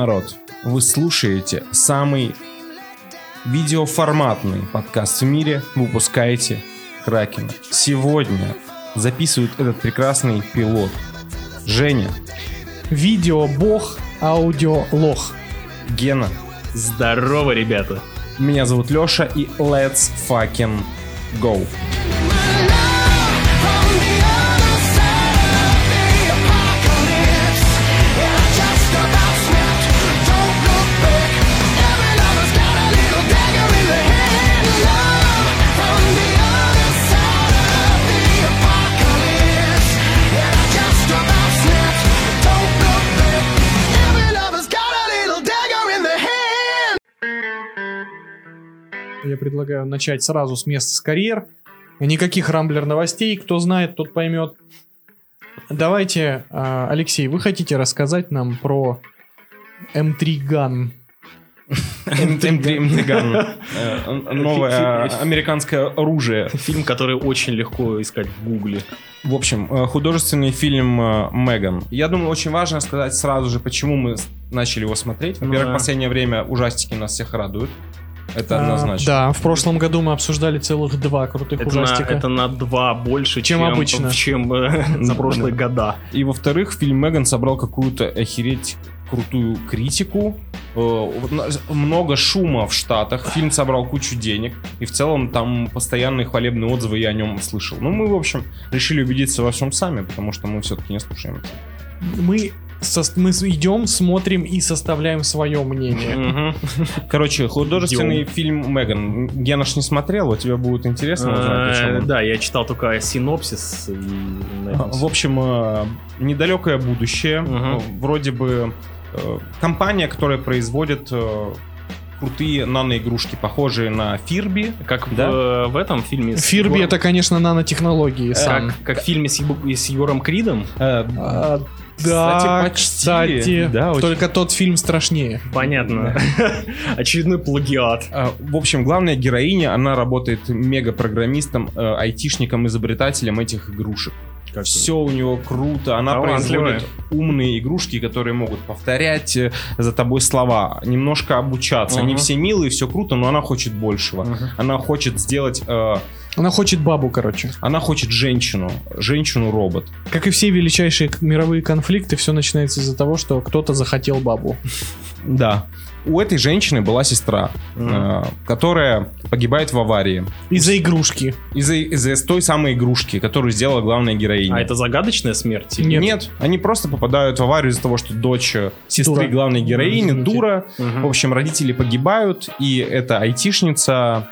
Народ! Вы слушаете самый видеоформатный подкаст в мире. Выпускаете Кракен. Сегодня записывают этот прекрасный пилот. Женя, Видео бог, аудио лох. Гена, Здорово, ребята. меня зовут Леша и let's fucking go. Я предлагаю начать сразу с места с карьер. Никаких рамблер новостей, кто знает, тот поймет. Давайте, а, Алексей, вы хотите рассказать нам про М3 Gun? М3 Э, Новое американское оружие. Фильм, который очень легко искать в гугле. В общем, э, художественный фильм э, «Меган». Я думаю, очень важно сказать сразу же, почему мы начали его смотреть. Во-первых, в последнее время ужастики нас всех радуют. Это А, однозначно. Да, в прошлом году мы обсуждали целых два крутых Это на, ужастика. это на два больше, Чем чем, обычно. чем э, за прошлые года. И во-вторых, фильм «Меган» собрал какую-то охереть крутую критику. Э, на- Много шума в Штатах. Фильм собрал кучу денег. И в целом там постоянные хвалебные отзывы я о нем слышал. Ну, мы, в общем, решили убедиться во всем сами, потому что мы все-таки не слушаем. Мы, сос- мы идем, смотрим и составляем свое мнение. Короче, художественный Идем. фильм «Меган». Гена ж не смотрел, а тебе будет интересно узнать, Э. Да, я читал только синопсис. и этом В общем, э, недалекое будущее. Вроде бы э, компания, которая производит крутые наноигрушки, похожие на Фирби. Как в, Да? э, в этом фильме. с Фирби Егором- это, конечно, нанотехнологии. сам. Как, как в фильме с, с Егором Кридом. Э, А, Кстати, да, почти. кстати, Да, очень. только тот фильм страшнее. Понятно. Очередной плагиат. э, В общем, главная героиня, она работает мегапрограммистом, э, айтишником, изобретателем этих игрушек. Все у нее круто, она производит умные игрушки, которые могут повторять э, за тобой слова, немножко обучаться. Они Мгм. все милые, все круто, но она хочет большего. Она хочет сделать, э, Она хочет бабу, короче. она хочет женщину, женщину-робот. Как и все величайшие мировые конфликты, все начинается из-за того, что кто-то захотел бабу. Да. У этой женщины была сестра, э, которая погибает в аварии Из-за игрушки. из-за из той самой игрушки, которую сделала главная героиня. А это загадочная смерть? или- Нет. Нет. они просто попадают в аварию из-за того, что дочь э, сестры Дура. главной героини дура. Мгм. В общем, родители погибают, и эта айтишница,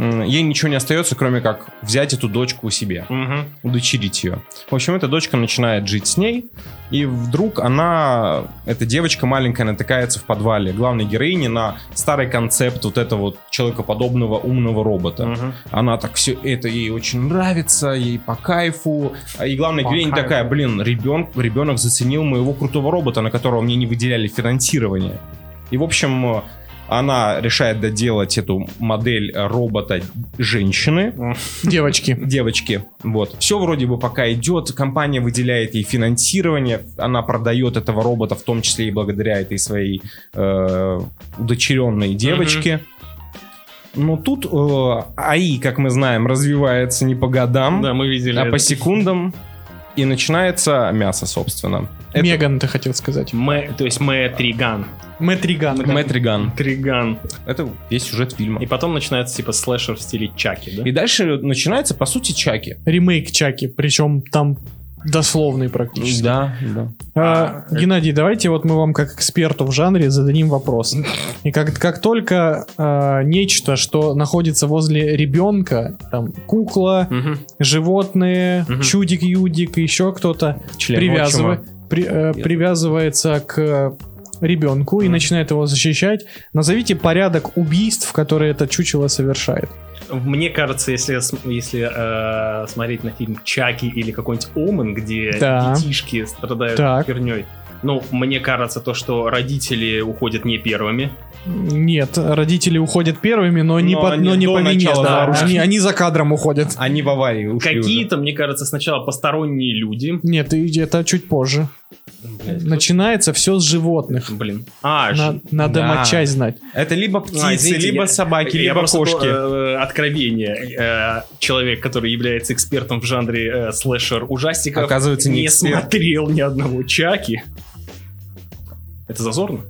ей ничего не остается, кроме как взять эту дочку себе, Мгм. удочерить ее. В общем, эта дочка начинает жить с ней, и вдруг она, эта девочка маленькая, натыкается в подвале главной героини на старый концепт вот этого вот человекоподобного умного робота. Мгм. Она так все это ей очень нравится, ей по кайфу. А И главная По героиня кайфу. такая, блин, ребенок, ребенок заценил моего крутого робота, на которого мне не выделяли финансирование. И, в общем, она решает доделать эту модель робота женщины, Девочки. девочки. Вот. Все вроде бы пока идет, компания выделяет ей финансирование, она продает этого робота, в том числе и благодаря этой своей э, удочеренной девочке. Но тут э, АИ, как мы знаем, развивается не по годам, Да, мы видели. а это. по секундам. И начинается мясо, собственно. Это Меган, ты хотел сказать. Мэ- то есть Мэ Триган. Мэтриган. Мэтриган. Триган. Это весь сюжет фильма. И потом начинается типа слэшер в стиле Чаки, да? И дальше начинается, по сути, Чаки. Ремейк Чаки, причем там дословный практически. Да, да. А, А, Геннадий, давайте вот мы вам как эксперту в жанре зададим вопрос. И как, как только а, нечто, что находится возле ребенка, там кукла, Мгм. животные, Мгм. чудик-юдик, еще кто-то при- э, привязывается к ребенку и начинает его защищать. Назовите порядок убийств, которые это чучело совершает. Мне кажется, если, если э, смотреть на фильм Чаки или какой-нибудь Омен, где Да. детишки страдают Так. херней, ну, мне кажется, то, что родители уходят не первыми. Нет, родители уходят первыми, но не, Но по, они но не до по вине. начала Да, они, они за кадром уходят. Они в аварии ушли уже. Какие-то, мне кажется, сначала посторонние люди. Нет, это чуть позже. Блядь, Начинается все с животных. Блин. А, На- ж- надо да. матчасть знать. Это либо А, птицы, извините, либо я- собаки, я либо кошки. э, откровение. Э, человек, который является экспертом в жанре э, слэшер ужастиков, Оказывается, не эксперт. смотрел ни одного Чаки. Это зазорно?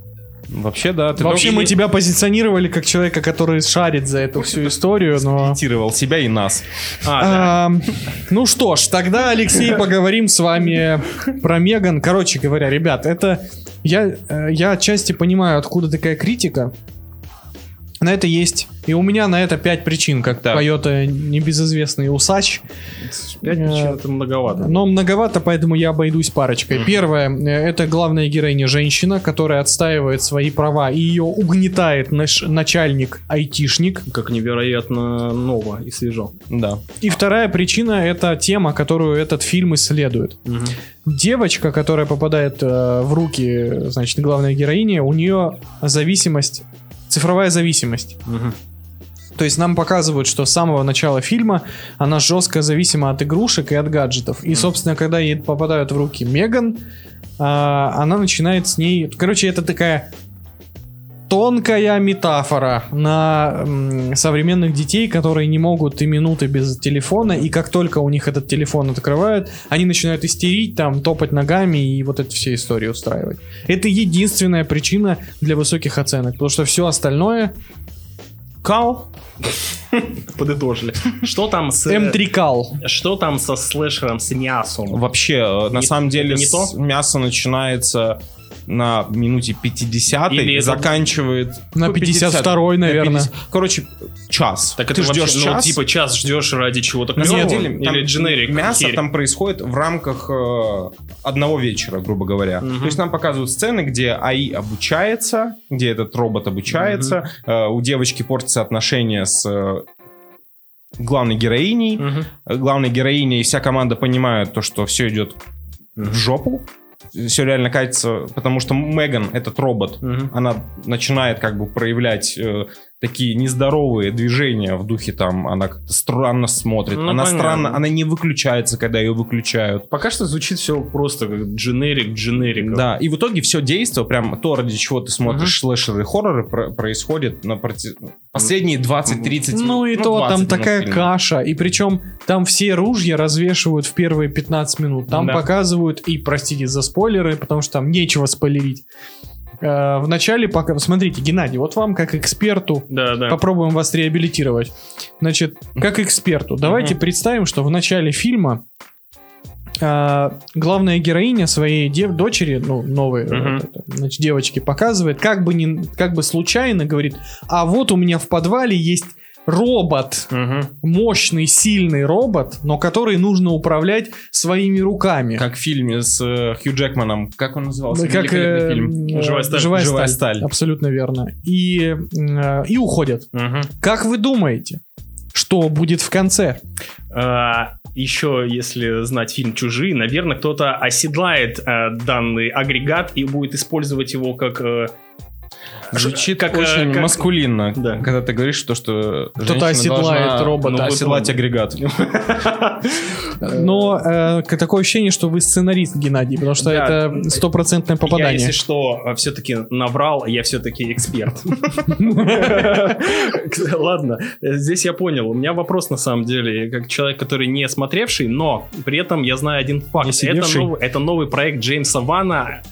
Вообще, да. Ты Вообще только мы тебя позиционировали как человека, который шарит за эту всю историю, но... имитировал себя и нас. А, да. Ам, ну что ж, тогда, Алексей, поговорим с вами про Меган. Короче говоря, ребят, это... Я, э, я отчасти понимаю, откуда такая критика. На это есть... И у меня на это пять причин, как Так. поет небезызвестный усач. Пять э, причин это многовато. Но многовато, поэтому я обойдусь парочкой. Мгм. Первое, это главная героиня женщина, которая отстаивает свои права, и ее угнетает наш начальник айтишник. Как невероятно ново и свежо. Да. И вторая причина это тема, которую этот фильм исследует. Девочка, которая попадает э, в руки, значит, главной героини, у нее зависимость, цифровая зависимость. Мгм. То есть нам показывают, что с самого начала фильма она жестко зависима от игрушек и от гаджетов. И, собственно, когда ей попадают в руки Меган, а, она начинает с ней... Короче, это такая тонкая метафора на современных детей, которые не могут и минуты без телефона, и как только у них этот телефон открывают, они начинают истерить, там, топать ногами и вот эти все истории устраивать. Это единственная причина для высоких оценок, потому что все остальное Кал. Подытожили. Что там с... М3 кал. Что там со слэшером, с мясом? Вообще, э, на Не- самом деле, не с- мясо начинается на минуте 50 Или заканчивает... На Ну, 52-й, на наверное. 50. Короче, час. Так Ты это ждешь вообще, ну, час. типа час ждешь ради чего-то На самом клёвого? деле, Или дженерик? мясо херь? там происходит в рамках э, одного вечера, грубо говоря. Мгм. То есть нам показывают сцены, где АИ обучается, где этот робот обучается, э, у девочки портятся отношения с э, главной героиней. Э, Главная героиня и вся команда понимают то, что все идет в жопу. Все реально катится, потому что Меган, этот робот, Мгм. она начинает как бы проявлять э, такие нездоровые движения в духе там, она как-то странно смотрит, Ну, она понятно. странно, она не выключается, когда ее выключают. Пока что звучит все просто как дженерик дженерика. Да, и в итоге все действие, прям то, ради чего ты смотришь слэшеры и хорроры, про- происходит на проти- последние 20-30 минут. Ну и то 20 там такая фильма. каша. И причем там все ружья развешивают в первые 15 минут. Там Да. показывают, и простите за спойлеры, потому что там нечего спойлерить. Э, В начале пока... Смотрите, Геннадий, вот вам как эксперту Да, да. попробуем вас реабилитировать. Значит, как эксперту, давайте представим, что в начале фильма э, главная героиня своей дев- дочери, ну, новой э, Мгм. это, значит, девочке показывает, как бы, не, как бы случайно говорит, а вот у меня в подвале есть робот, Мгм. мощный, сильный робот, но который нужно управлять своими руками. Как в фильме с э, Хью Джекманом. Как он назывался? Да, как э, фильм. «Живая сталь». «Живая «Живая сталь». сталь». Абсолютно верно. И, э, и уходят. Мгм. Как вы думаете, что будет в конце? А, еще, если знать фильм «Чужие», наверное, кто-то оседлает э, данный агрегат и будет использовать его как... э, Звучит как, э, очень как- маскулинно, Да. когда ты говоришь, то, что Кто-то оседлает должна, робота. ну, оседлать Вы агрегат. Но э, такое ощущение, что вы сценарист, Геннадий, потому что Да. это стопроцентное Я, попадание. если что, все-таки наврал, я все-таки эксперт. Ладно, здесь я понял. У меня вопрос на самом деле, как человек, который не смотревший, но при этом я знаю один факт. Новый, это новый проект Джеймса Вана.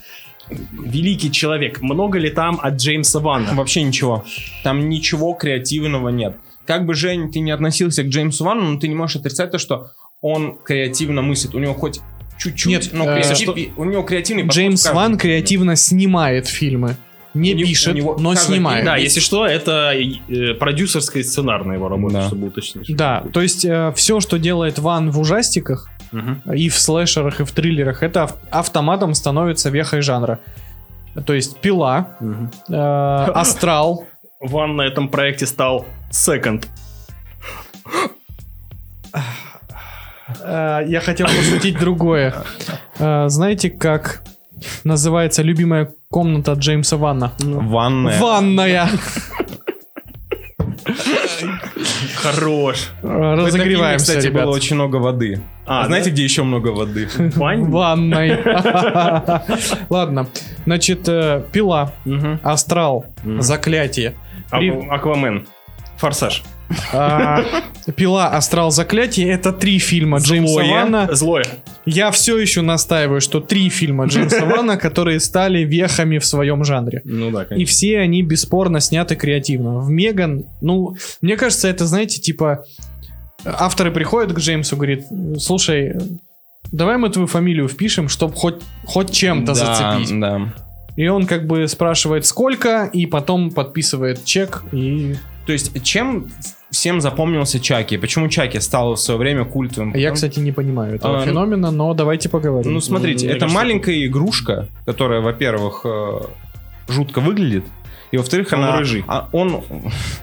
Великий человек. Много ли там от Джеймса Вана? Вообще ничего. Там ничего креативного нет. Как бы, Жень, ты не относился к Джеймсу Вану, но ты не можешь отрицать то, что он креативно мыслит. У него хоть чуть-чуть, Нет, но э, креатив- у него креативный подход Джеймс Ван креативно снимает фильмы. Не У пишет, у него но каждый снимает. Да, если что, это э, продюсерская сценарная его работа, Да. чтобы уточнить. Да, то есть все, что делает Ван в ужастиках, И в слэшерах, и в триллерах, это ав- автоматом становится вехой жанра. То есть пила, э, астрал. Ван на этом проекте стал second. Э, я хотел пошутить другое. Э, знаете, как называется любимая комната Джеймса Ванна? Ванная. Ванная. Хорош. В этом фильме, Разогреваемся, кстати, ребят. было очень много воды. А, А, знаете, да? где еще много воды? В ванной. Ладно. Значит, э, пила, астрал, заклятие. Ак- Аквамен. Форсаж. А, Пила, Астрал, Заклятие это три фильма Джеймса Вана. Злое. Я все еще настаиваю, что три фильма Джеймса Вана, которые стали вехами в своем жанре. Ну да, И конечно. все они бесспорно сняты креативно. В Меган, ну, мне кажется, это, знаете, типа, авторы приходят к Джеймсу, говорит, слушай, давай мы твою фамилию впишем, чтобы хоть, хоть чем-то Да, зацепить. Да. И он как бы спрашивает, сколько, и потом подписывает чек, и То есть, чем всем запомнился Чаки? Почему Чаки стал в свое время культовым? Я, кстати, не понимаю этого А, ну- феномена, но давайте поговорим. Ну, смотрите, Мне это кажется, маленькая игрушка, которая, во-первых, э, жутко выглядит, и во-вторых, Он она... рыжий. а, он,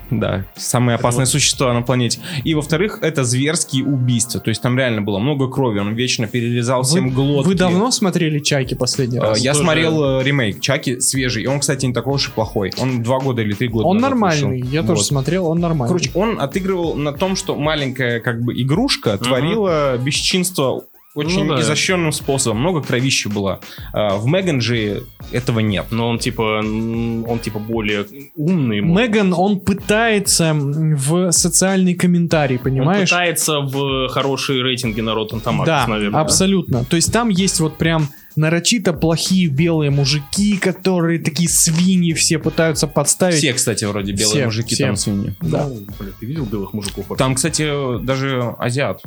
да, самое опасное существо на планете. И, во-вторых, это зверские убийства. То есть там реально было много крови, он вечно перерезал всем глотки. Вы давно смотрели Чайки последний Э, раз? Я тоже- смотрел э, ремейк Чаки свежий, и он, кстати, не такой уж и плохой. Он два года или три года Он нормальный, вышел. я тоже Вот. смотрел, он нормальный. Короче, он отыгрывал на том, что маленькая как бы игрушка творила бесчинство очень Ну да. изощренным способом. Много кровищи было. А, В Меган же этого нет. Но он типа, он типа более умный. Меган, он пытается в социальный комментарий, Он понимаешь? пытается в хорошие рейтинги на Rotten Tomatoes, да, наверное. абсолютно. То есть там есть вот прям нарочито плохие белые мужики, которые такие свиньи все пытаются подставить. Все, кстати, вроде белые Все, мужики все. там свиньи. Да. Ну, бля, ты видел белых мужиков? вообще? Там, кстати, даже азиат.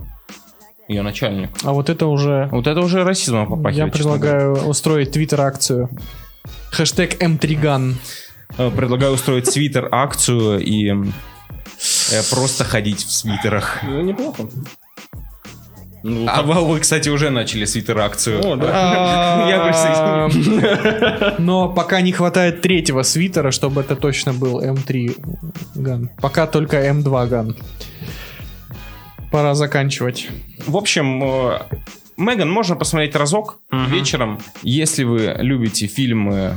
Ее начальник. А вот это уже... Вот это уже расизмом попахивает. Я предлагаю устроить твиттер-акцию. Хэштег М3ган. говоря. Э, Предлагаю устроить свитер-акцию и э, просто ходить в свитерах. Ну, неплохо. Ну, А вы, вы, кстати, уже начали свитер-акцию. О, да. Я присоединюсь. Но пока не хватает третьего свитера, чтобы это точно был М3 ган. Пока только М2 ган. Пора заканчивать. В общем, э, Меган можно посмотреть разок Мгм. вечером, если вы любите фильмы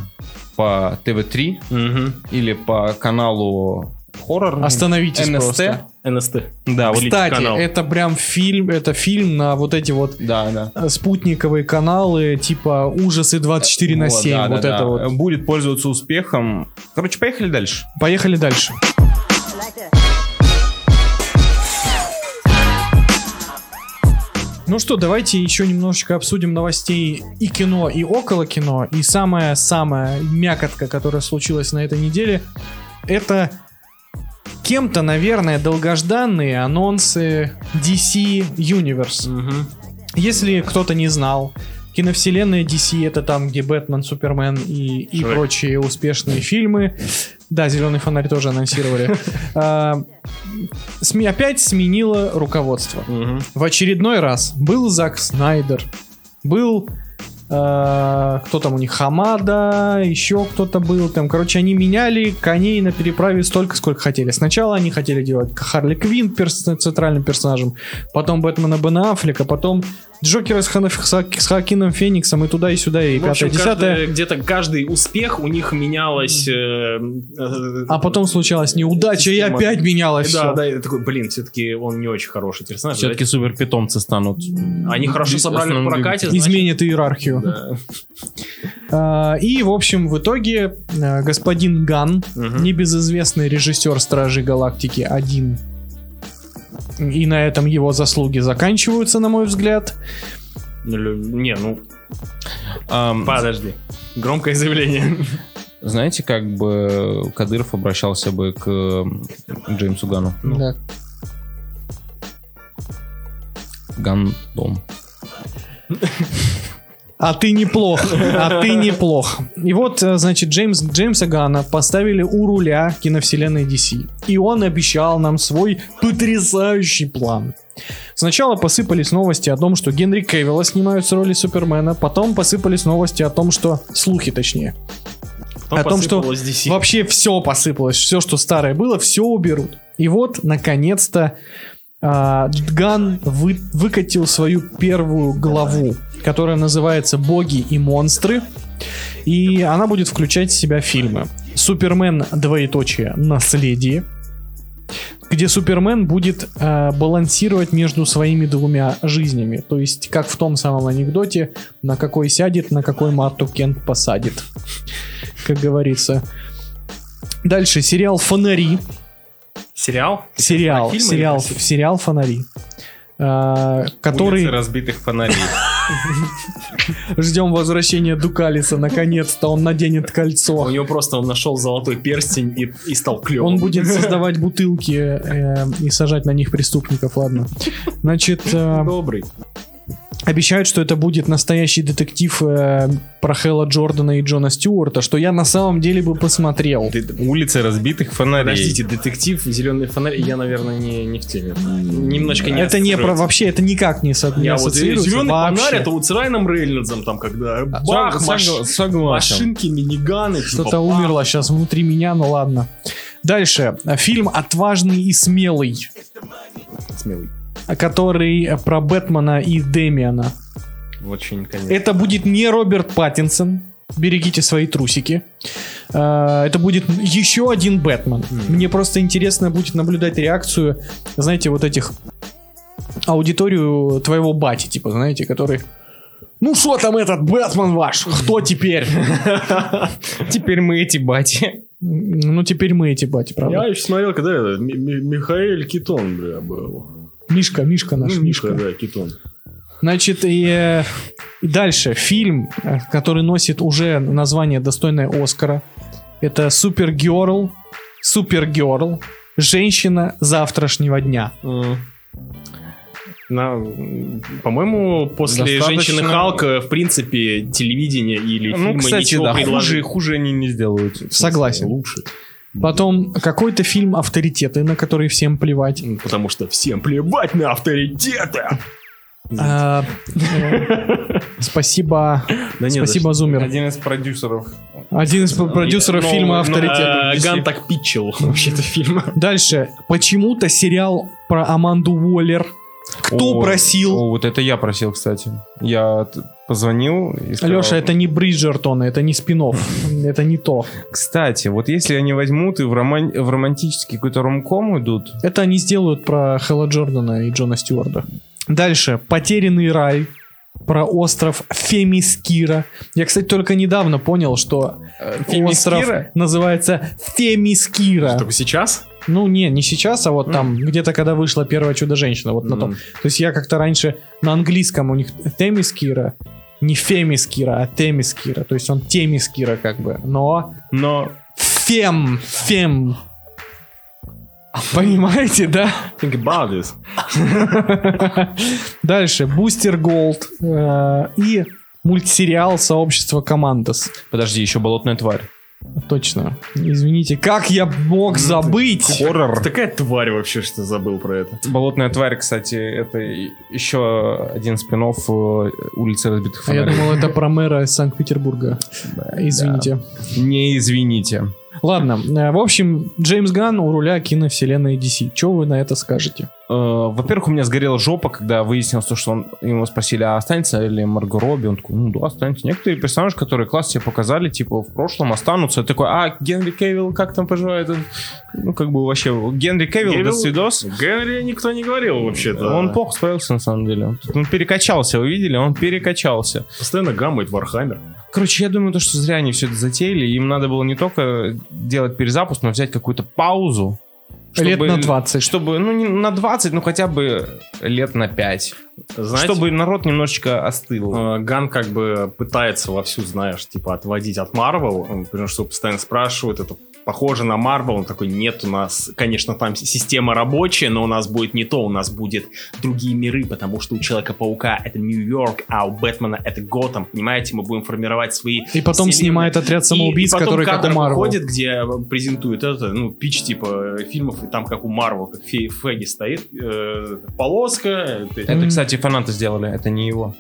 по ТВ3 Мгм. или по каналу хоррор. Остановитесь НСТ. просто. НСТ. Да, вот, Кстати, канал. это прям фильм, это фильм на вот эти вот да, да. э, спутниковые каналы, типа ужасы 24 на 7. да, вот да, это да. вот. Будет пользоваться успехом. Короче, поехали дальше. Поехали дальше. Ну что, давайте еще немножечко обсудим новостей и кино, и около кино. И самая-самая мякотка, которая случилась на этой неделе, это кем-то, наверное, долгожданные анонсы DC Universe. Мгм. Если кто-то не знал, киновселенная DC это там, где Бэтмен, Супермен и, и прочие успешные фильмы. Да, Зеленый фонарь тоже анонсировали. А, СМИ опять сменила руководство. В очередной раз был Зак Снайдер, был э, кто там у них, Хамада, еще кто-то был там. Короче, они меняли коней на переправе столько, сколько хотели. Сначала они хотели делать Харли Квин перс- центральным персонажем, потом Бэтмена Бена Аффлека, потом Джокера с, Хана- с Ха- с Хакином Фениксом и туда, и сюда, и пятое, десятое. где-то каждый успех у них менялось. э, э, А потом случалась неудача, и Система. опять менялось Да, всё. да, я такой, блин, все-таки он не очень хороший персонаж. Все-таки супер питомцы станут. Они хорошо собрали в прокате. значит, Изменит иерархию. да. А, и, в общем, в итоге э, господин Ган, Мгм. небезызвестный режиссер Стражей Галактики 1, и на этом его заслуги заканчиваются, на мой взгляд. Ну, Не, ну, Ам, подожди. Громкое заявление. знаете, как бы Кадыров обращался бы к Джеймсу Гану? Ну. Да. Гандом. А ты неплох, а ты неплох. И вот, э, значит, Джеймс, Джеймса Гана поставили у руля киновселенной DC. И он обещал нам свой потрясающий план. Сначала посыпались новости о том, что Генри Кевилла снимают с роли Супермена, потом посыпались новости о том, что... Слухи, точнее. Потом О том, что DC. Вообще все посыпалось, все, что старое было, все уберут. И вот, наконец-то, а, Ган вы- выкатил свою первую главу, которая называется «Боги и монстры». И она будет включать в себя фильмы. Супермен, двоеточие, наследие. где Супермен будет э, балансировать между своими двумя жизнями. То есть, как в том самом анекдоте, на какой сядет, на какой Марту Кент посадит. Как говорится. Дальше сериал «Фонари». Сериал? Сериал, сериал, сериал «Фонари». э, который Улицы разбитых фонарей. Ждем возвращения Дукалиса. Наконец-то он наденет У кольцо. него просто он нашел золотой перстень и, и стал клевым. Он будет создавать бутылки э, и сажать на них преступников, ладно. Значит, э, добрый. Обещают, что это будет настоящий детектив э, про Хэлла Джордана и Джона Стюарта, что я на самом деле бы посмотрел. Улицы разбитых фонарей. Подождите, детектив, зеленый фонарь, я, наверное, не, не в теме. Немножко не это не про вообще, это никак не, со, не Я вот ассоциируется зеленый вообще. фонарь, это вот с Райаном Рейнольдсом, там, когда бах, Сог- маш- сог- Согласен. машинки, миниганы. типа, Что-то бах. умерло сейчас внутри меня, ну ладно. Дальше. Фильм «Отважный и смелый», Смелый. Который про Бэтмена и Дэмиана. Очень, конечно. Это будет не Роберт Паттинсон. Берегите свои трусики. Э, Это будет еще один Бэтмен. Мне просто интересно будет наблюдать реакцию, знаете, вот этих аудиторию твоего бати, типа, знаете, который... Ну что там этот Бэтмен ваш? Кто теперь? Теперь мы эти бати. Ну теперь мы эти бати, правда? Я еще смотрел, когда это, Ми- Ми- Михаэль Китон, бля, был. Мишка, Мишка наш, Ну, Мишка. да, Китон. Значит, и, э, и дальше фильм, э, который носит уже название достойное Оскара. Это Супергерл, Супергерл, женщина завтрашнего дня. На, по-моему, после Достаточно- женщины Халка, в принципе, телевидение или Ну, фильмы кстати, ничего да, хуже, предложить. хуже они не сделают. Согласен. Лучше. Потом какой-то фильм авторитеты, на который всем плевать. М, Потому что всем плевать на авторитеты. А, э, Спасибо, Да спасибо, Зумер. Один из продюсеров. Один из продюсеров Но- фильма но- «Авторитет». DC. Ган так питчил вообще-то фильм. Дальше. Почему-то сериал про Аманду Уоллер. Кто О, просил? о, вот это я просил, кстати. Я позвонил и сказал... Леша, это не Бриджертон, это не спин это не то. Кстати, вот если они возьмут и в, роман... в романтический какой-то ромком идут... Это они сделают про Хэлла Джордана и Джона Стюарда. Дальше. Потерянный рай. Про остров Фемискира. Я, кстати, только недавно понял, что э, Фемискира? остров называется Фемискира. Только сейчас? Ну, не, не сейчас, а вот там, где-то, когда вышла первая Чудо-женщина, вот на том. То есть я как-то раньше на английском у них Темискира, не Фемискира, а Темискира. То есть он Темискира как бы. Но Но Фем, Фем. Понимаете, да? Think about this. Дальше. Бустер Голд э, и мультсериал «Сообщество Командос». подожди, еще болотная тварь. Точно. Извините, как я мог забыть? Хоррор. Такая тварь вообще, что забыл про это. Болотная тварь, кстати, это еще один спин улицы разбитых А я фонарей. думал, это про мэра из Санкт-Петербурга. Извините. Не извините. Ладно, э, в общем, Джеймс Ганн у руля киновселенной DC. Что вы на это скажете? Э, Во-первых, у меня сгорела жопа, когда выяснилось, то, что он, ему спросили, а останется ли Марго Робби? Он такой, ну да, останется. Некоторые персонажи, которые класс тебе показали, типа, в прошлом останутся. Я такой, а, Генри Кавилл, как там поживает? Ну, как бы вообще, Генри Кавилл, Кавилл? до свидос. Генри никто не говорил вообще-то. Он плохо справился, на самом деле. Он перекачался, вы видели? Он перекачался. постоянно гамает Warhammer. Короче, я думаю, то, что зря они все это затеяли. Им надо было не только делать перезапуск, но взять какую-то паузу. Лет на 20. Чтобы, ну, не на 20, ну, хотя бы лет на 5. Знаете, Чтобы народ немножечко остыл. э, Ган как бы пытается вовсю, знаешь, типа отводить от Марвел, потому что постоянно спрашивают, это похоже на Марвел, он такой, нет, у нас, конечно, там система рабочая, но у нас будет не то, у нас будет другие миры, потому что у Человека-паука это Нью-Йорк, а у Бэтмена это Готэм, понимаете, мы будем формировать свои И потом вселенные. снимает отряд самоубийц, И- и потом который как у Марвел. выходит, где презентуют это, ну, пич типа фильмов, и там как у Марвел, как Фе- Феги стоит, э, полоска. э, Это, М. кстати, фанаты сделали, это не его.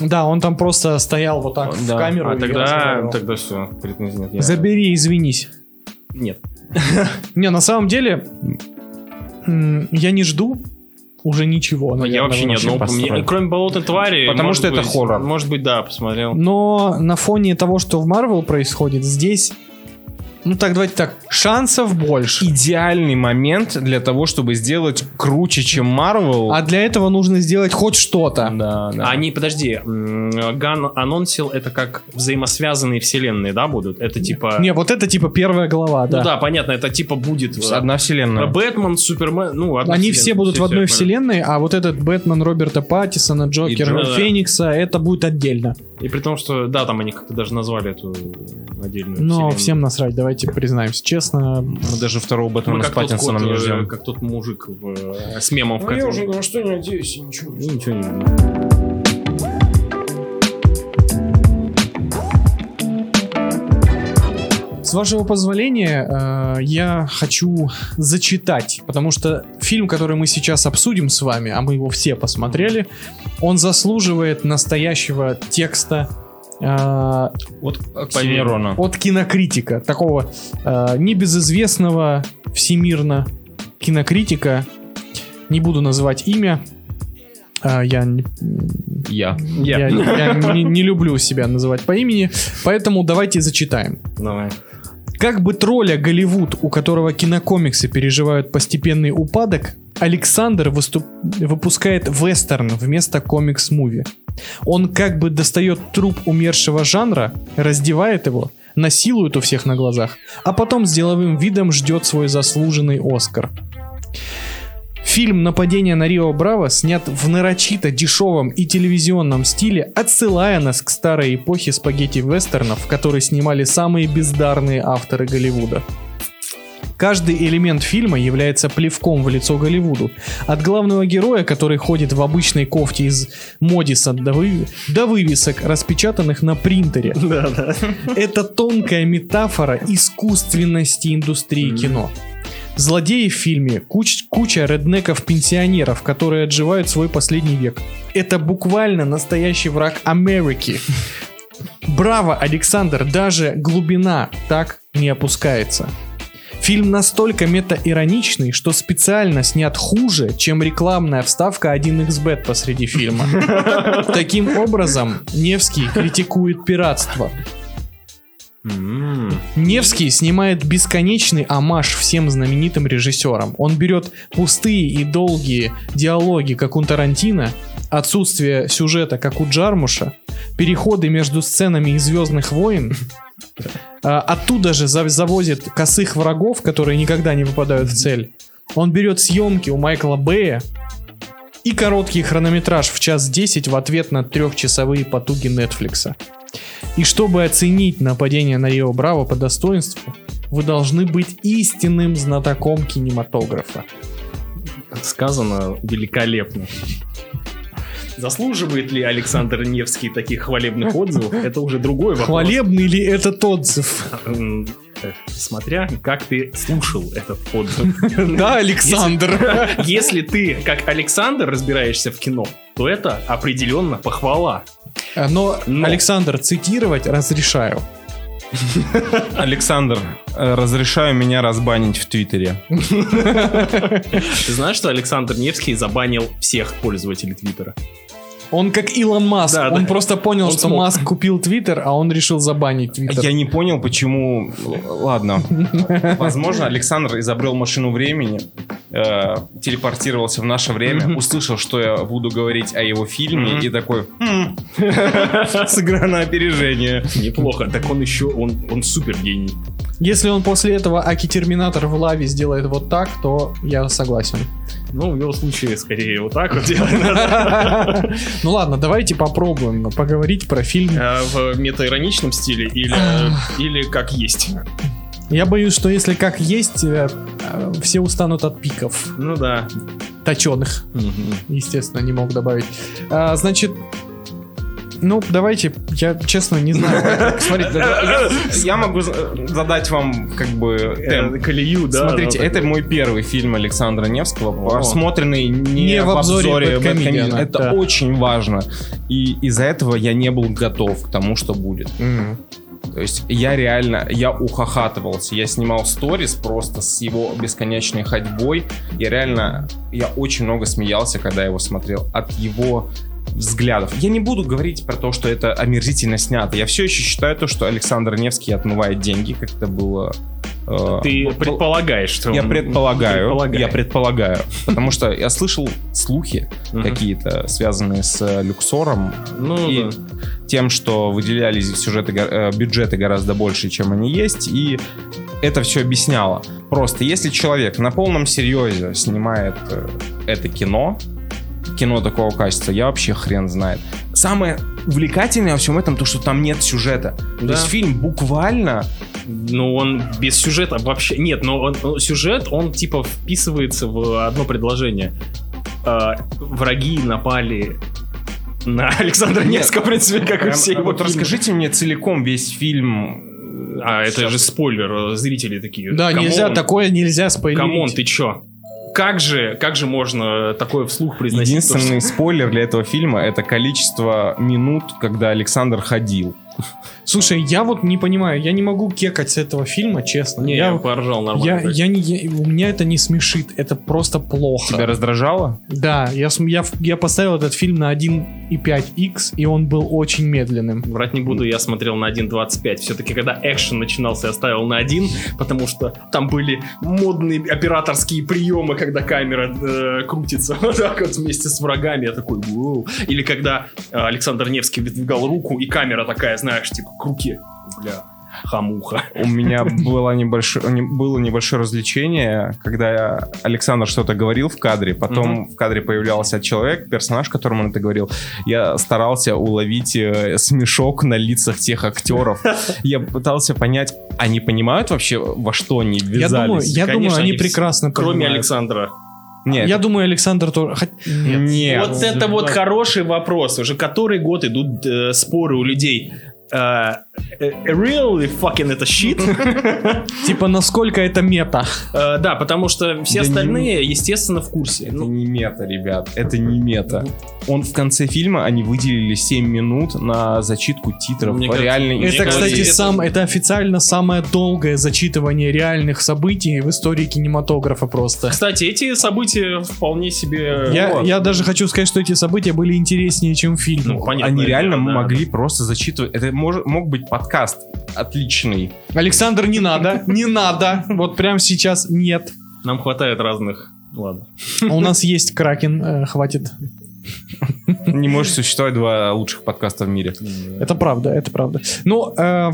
Да, он там просто стоял вот так Да. в камеру. А тогда, тогда все, нет. Я- Забери, извинись. Нет. Не, на самом деле, я не жду уже ничего. я наверное, вообще ни одного, мне- кроме болотной твари. Потому что это быть, хоррор. Может быть, да, посмотрел. Но на фоне того, что в Марвел происходит, здесь Ну так, давайте так, шансов больше. идеальный момент для того, чтобы сделать круче, чем Марвел. А для этого нужно сделать хоть что-то. Да, да. Они, подожди, Ган анонсил это как взаимосвязанные вселенные, да, будут? Это типа... Не, вот это типа первая глава, Ну да. да, понятно, это типа будет... Одна вселенная. Бэтмен, Супермен, ну, одна Они вселенная, все будут всё- в одной понял. вселенной, а вот этот Бэтмен Роберта Паттисона, Джокер Джо- Феникса, это будет отдельно. И при том, что, да, там они как-то даже назвали эту отдельную Но вселенную. всем насрать, давайте признаемся честно. Мы даже второго Бэтмена с Паттинсоном не э, ждем. как тот мужик в, э, с мемом в Ну, я котором- уже ни на что не надеюсь, и ничего не ничего не С вашего позволения, э, я хочу зачитать, потому что фильм, который мы сейчас обсудим с вами, а мы его все посмотрели, он заслуживает настоящего текста э, Вот Оксимирона. от кинокритика, такого э, небезызвестного всемирно кинокритика. Не буду называть имя. А, я не- Я. я, я не, не люблю себя называть по имени, поэтому давайте зачитаем. Давай. Как бы тролля Голливуд, у которого кинокомиксы переживают постепенный упадок, Александр выступ- выпускает вестерн вместо комикс-муви. Он как бы достает труп умершего жанра, раздевает его, насилует у всех на глазах, а потом с деловым видом ждет свой заслуженный Оскар. Фильм «Нападение на Рио Браво» снят в нарочито дешевом и телевизионном стиле, отсылая нас к старой эпохе спагетти-вестернов, которые снимали самые бездарные авторы Голливуда. Каждый элемент фильма является плевком в лицо Голливуду. От главного героя, который ходит в обычной кофте из Модиса до, вы- до вывесок, распечатанных на принтере. Это тонкая метафора искусственности индустрии кино. Злодеи в фильме куч- куча реднеков-пенсионеров, которые отживают свой последний век. Это буквально настоящий враг Америки. Браво, Александр, даже глубина так не опускается. Фильм настолько мета-ироничный, что специально снят хуже, чем рекламная вставка 1xbet посреди фильма. Таким образом, Невский критикует пиратство. Невский снимает бесконечный амаш всем знаменитым режиссерам. Он берет пустые и долгие диалоги, как у Тарантино, отсутствие сюжета, как у Джармуша, переходы между сценами из Звездных войн. а, Оттуда же за- завозит косых врагов, которые никогда не попадают в цель. Он берет съемки у Майкла Бэя и короткий хронометраж в час 10 в ответ на трехчасовые потуги Нетфликса. И чтобы оценить нападение на Рио Браво по достоинству, вы должны быть истинным знатоком кинематографа. Сказано великолепно. Заслуживает ли Александр Невский таких хвалебных отзывов? Это уже другой вопрос. Хвалебный ли этот отзыв? Смотря как ты слушал этот отзыв. Да, Александр. Если ты, как Александр, разбираешься в кино, то это определенно похвала. Но, Но. Александр, цитировать разрешаю. Александр, э, разрешаю меня разбанить в Твиттере. Ты знаешь, что Александр Невский забанил всех пользователей Твиттера? Он как Илон Маск. Да, он да. просто понял, Он что смог. Маск купил Твиттер, а он решил забанить Твиттер. Я не понял, почему... Ладно. Возможно, Александр изобрел машину времени, э, телепортировался в наше время, услышал, что я буду говорить о его фильме, и такой... «Хм, Сыграно опережение. Неплохо. Так он еще, он, он супер гений. Если он после этого Аки Терминатор в лаве сделает вот так, то я согласен. Ну, в его случае, скорее, вот так вот делать надо. Ну ладно, давайте попробуем поговорить про фильм. А В метаироничном стиле или, или как есть. Я боюсь, что если как есть, э, э, все устанут от пиков. Ну да. Точеных, естественно, не мог добавить. А, значит, ну, давайте, я честно не знаю. Смотрите, я, могу за- задать вам как бы. Э, Колею, да. Смотрите, это мой первый фильм Александра Невского, просмотренный не, в обзоре Бэдкомедиана. Это очень важно. И из-за этого я не был готов к тому, что будет. То есть я реально, я ухахатывался. Я снимал сторис просто с его бесконечной ходьбой. Я реально, я очень много смеялся, когда его смотрел. От его взглядов. Я не буду говорить про то, что это омерзительно снято. Я все еще считаю то, что Александр Невский отмывает деньги, как это было... э, Ты был- предполагаешь, что Я он- предполагаю, предполагает. я предполагаю, потому что я слышал слухи какие-то, связанные с э, Люксором Ну, и да. тем, что выделялись сюжеты, э, бюджеты гораздо больше, чем они есть, и это все объясняло. Просто если человек на полном серьезе снимает это кино, кино такого качества, я вообще хрен знает. Самое увлекательное во всем этом то, что там нет сюжета. То Да. есть фильм буквально Ну, он без сюжета вообще... Нет, но он- он- сюжет, он типа вписывается в одно предложение. А, враги напали на Александра Нет. Невского, в принципе, как и все его вот фильмы. расскажите мне целиком весь фильм. А, это Сейчас. же спойлер, зрители такие. Да, «Come on, нельзя, такое нельзя спойлерить. Come on, ты чё? Как же, как же можно такое вслух произносить? Единственный спойлер для этого фильма это количество минут, когда Александр ходил. Слушай, я вот не понимаю, я не могу кекать с этого фильма, честно. Не, я, я поржал я, нормально. я не, я- у меня это не смешит, это просто плохо. Тебя раздражало? Да, я, я, я поставил этот фильм на 1.5x, и он был очень медленным. Врать не буду, я смотрел на 1.25. Все-таки, когда экшен начинался, я ставил на 1, потому что там были модные операторские приемы, когда камера э, крутится вот так вот вместе с врагами. Я такой, «Воу». Или когда э, Александр Невский выдвигал руку, и камера такая, знаешь, типа, к руке. Бля, хамуха. У меня было небольшое, не- было небольшое развлечение, когда Александр что-то говорил в кадре, потом в кадре появлялся человек, персонаж, которому он это говорил. Я старался уловить э, смешок на лицах тех актеров. Я пытался понять, они понимают вообще, во что они Я думаю, ввязались? я Конечно, думаю, они они прекрасно Кроме понимают. Александра. Нет, Я думаю, Александр тоже... хот- Нет. Вот это вот хороший вопрос. Уже который год идут э, споры у людей. Э, э, really fucking это shit? Типа, насколько это мета? Э, Да, потому что все остальные, естественно, в курсе. Это Ну, не мета, ребят, это не мета. Он в конце фильма, они выделили 7 минут на зачитку титров мне Это, кстати, это- сам, это официально самое долгое зачитывание реальных событий в истории кинематографа просто. Кстати, эти события вполне себе... Я, я даже хочу сказать, что эти события были интереснее, чем фильм. Ну, понятно. Они реально могли просто зачитывать. Это мож- мог быть подкаст отличный. Александр, не надо, не надо. Вот прямо сейчас нет. Нам хватает разных... Ладно. У нас есть Кракен, э, хватит. Не может существовать два лучших подкаста в мире. Это правда, это правда. Ну, э,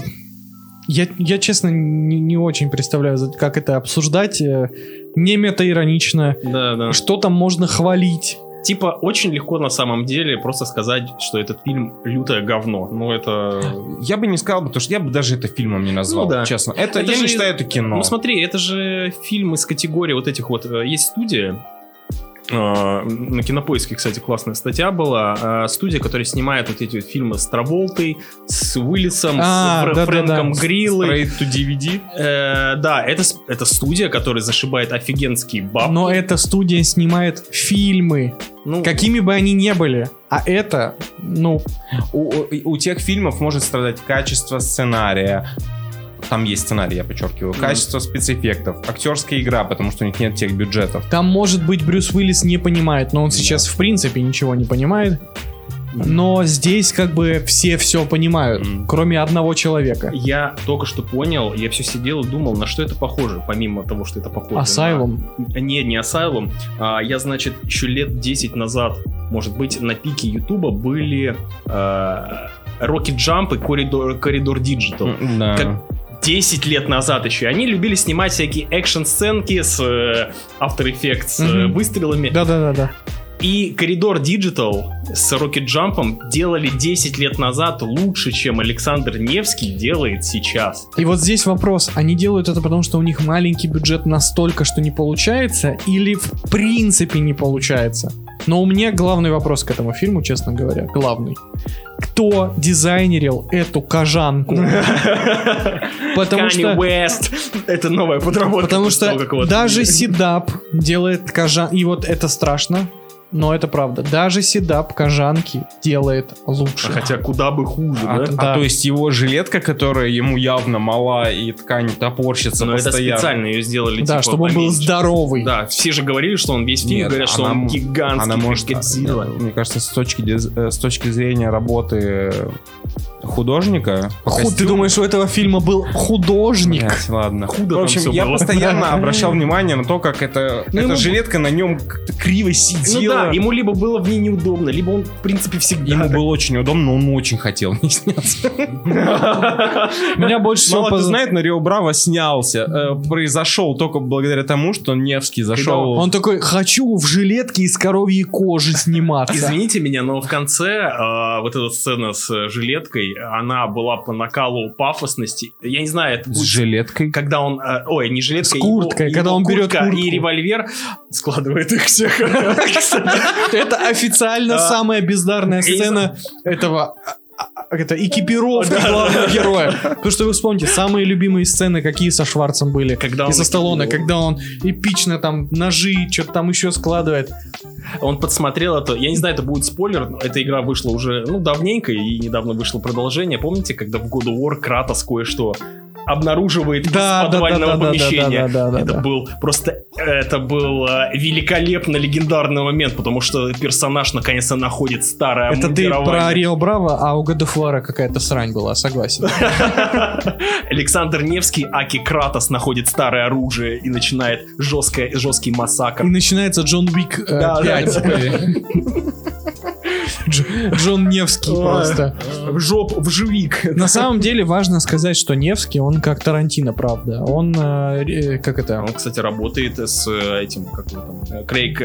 я, я честно не, не очень представляю, как это обсуждать. э, Не метаиронично. Да, да. Что там можно хвалить? Типа, очень легко на самом деле просто сказать, что этот фильм лютое говно. Ну, это... Я бы не сказал, потому что я бы даже это фильмом не назвал, Ну да. честно. Это, Это я не же- считаю это кино. Ну смотри, это же фильм из категории вот этих вот... э, Есть студия, на Кинопоиске, кстати, классная статья была. э, Студия, которая снимает вот эти вот фильмы с Траволтой, с Уиллисом, А, с Фр- да-да-да. Фрэнком Гриллой. Straight to DVD. Э, Да, это, это студия, которая зашибает офигенские бабки. Но эта студия снимает фильмы, Ну, какими бы они ни были. А это, ну, У, у- у тех фильмов может страдать качество сценария. Там есть сценарий, я подчеркиваю. Качество спецэффектов, актерская игра, потому что у них нет тех бюджетов. там может быть Брюс Уиллис не понимает, но он сейчас в принципе ничего не понимает. Но здесь как бы все все понимают, Мгм. кроме одного человека. Я только что понял, я все сидел и думал, на что это похоже, помимо того, что это похоже. Асайлум. на- Не, не Асайлум. А, я, значит, еще лет 10 назад, может быть, на пике Ютуба были а, Rocket Jump и Corridor, Corridor Digital. Да. Как- 10 лет назад еще. Они любили снимать всякие экшн-сценки с э, After Effects э, Мгм. выстрелами. Да-да-да-да. И Коридор Digital с Rocket Jump делали 10 лет назад лучше, чем Александр Невский делает сейчас. И вот здесь вопрос, они делают это потому, что у них маленький бюджет настолько, что не получается, или в принципе не получается? Но у меня главный вопрос к этому фильму, честно говоря, главный. Кто дизайнерил эту кожанку? Потому что... West. Это новая подработка. Потому что даже Сидап делает кожан... И вот это страшно. Но это правда. Даже седап кожанки делает лучше. Хотя куда бы хуже, А, да? а Да. то есть его жилетка, которая ему явно мала и ткань топорщится Но это постоянно. специально ее сделали, Да, типа, чтобы он был поменьше. здоровый. Да, все же говорили, что он весь фильм, Нет, говорят, что она он м- гигантский, Она может, Годзилла. мне кажется, с точки, э, с точки зрения работы художника. Ху- ты думаешь, у этого фильма был художник? Блядь, ладно. Худо в общем, я было. постоянно обращал внимание на то, как это, Ну, эта жилетка на нем криво Ну сидела. Да, ему либо было в ней неудобно, либо он, в принципе, всегда... Ему было очень удобно, но он очень хотел не сняться. Меня больше всего Мало знает, но Рио Браво снялся. Э, Произошел только благодаря тому, что Невский зашел. Он такой, хочу в жилетке из коровьей кожи сниматься. Извините меня, но в конце э, вот эта сцена с э, жилеткой, она была по накалу пафосности. Я не знаю, это С будет жилеткой. когда он, ой, не жилетка, С курткой, его- когда он берет куртку. и револьвер, складывает их всех. Это официально Да. самая бездарная сцена этого а, это экипировки главного героя. Потому что вы вспомните, самые любимые сцены, какие со Шварцем были. Когда И со Сталлоне, когда он эпично там ножи, что-то там еще складывает. Он подсмотрел это. Я не знаю, это будет спойлер, но эта игра вышла уже, ну, давненько, и недавно вышло продолжение. Помните, когда в God of War Кратос кое-что обнаруживает Да, из да, подвального да, да, да, помещения? да, да, да, это да. был просто, это был э, великолепно легендарный момент, потому что персонаж наконец-то находит старое Это ты про. Рио Браво, а у War какая-то срань была, согласен. Александр Невский, Аки Кратос находит старое оружие и начинает жесткий массакр. И начинается Джон Уик э, Да, да, 5. Дж- Джон Невский просто. В жоп, в живик. На самом деле важно сказать, что Невский, он как Тарантино, правда. Он, э, как это, Он, кстати, работает с э, этим, как его там, э, Крейг...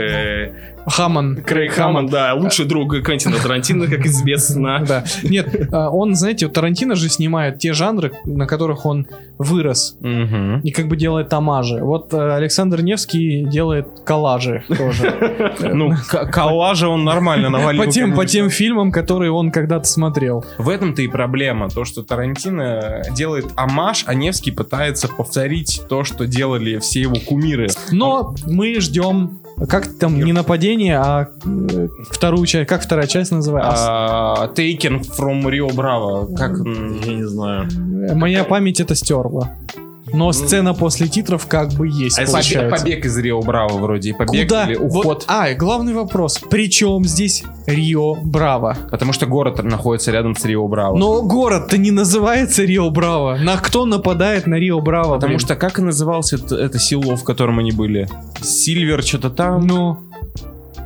Хаммон. Крейг Хаммонд, да, лучший друг Квентина Тарантино, как известно. Да. Нет, а, он, знаете, Тарантино же снимает те жанры, на которых он вырос. Мгм. И как бы делает тамажи. Вот э, Александр Невский делает коллажи тоже. Ну, к- коллажа он нормально навалил. По тем, по конечно. тем фильмам, которые он когда-то смотрел. В этом-то и проблема. То, что Тарантино делает амаш, а Невский пытается повторить то, что делали все его кумиры. Но мы ждем, как там, не нападение, а э, вторую часть, как вторая часть называется? А, Taken from Rio Bravo. Как... Я не знаю. Моя память это стерла. Но сцена после титров как бы есть, а, получается. побег из Рио Браво вроде. и Побег Куда? или Вот- уход. а, и главный вопрос. Причем здесь Рио Браво? Потому что город находится рядом с Рио Браво. Но город-то не называется Рио Браво. На кто нападает на Рио Браво? Потому блин? что как и назывался это, это село, в котором они были? Сильвер, что-то там. Ну,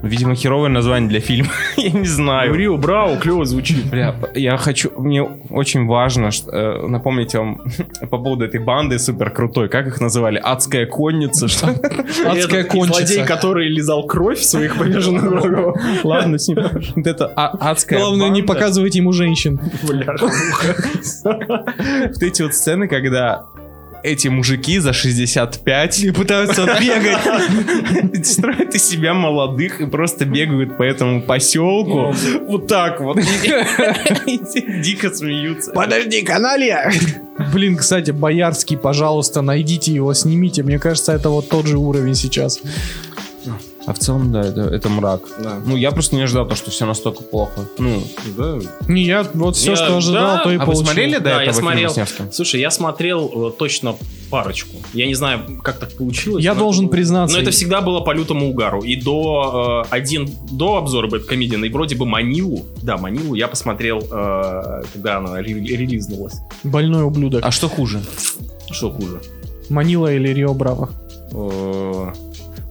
Видимо, херовое название для фильма. Я не знаю. Рио Брау клево звучит. Бля, я хочу, мне очень важно что, э, напомнить вам по поводу этой банды супер крутой, как их называли? Адская конница, что? адская Этот Злодей, который лизал кровь своих поверженных врагов. Ладно, с ним. Вот это а- адская Главное, не показывать ему женщин. Вот эти вот сцены, когда эти мужики за 65 И пытаются бегать. строят из себя молодых и просто бегают по этому поселку вот так вот. Дико смеются. Подожди, каналья! Блин, кстати, Боярский, пожалуйста, найдите его, снимите. Мне кажется, это вот тот же уровень сейчас. А в целом, да, это, это мрак. Да. Ну, я просто не ожидал, то, что все настолько плохо. Ну, Да. Не, я вот все, Я- что ожидал, да. то и а вы получил. смотрели до Да, я этого фильма смотрел. Слушай, я смотрел э, точно парочку. Я не знаю, как так получилось. Я но должен признаться, Но это всегда было по лютому угару. И до э, один до обзора Бэткомедиан, и вроде бы Манилу, да, Манилу я посмотрел, э, когда она ре- релизнулась. Больной ублюдок. А что хуже? Что хуже? Манила или Рио Браво?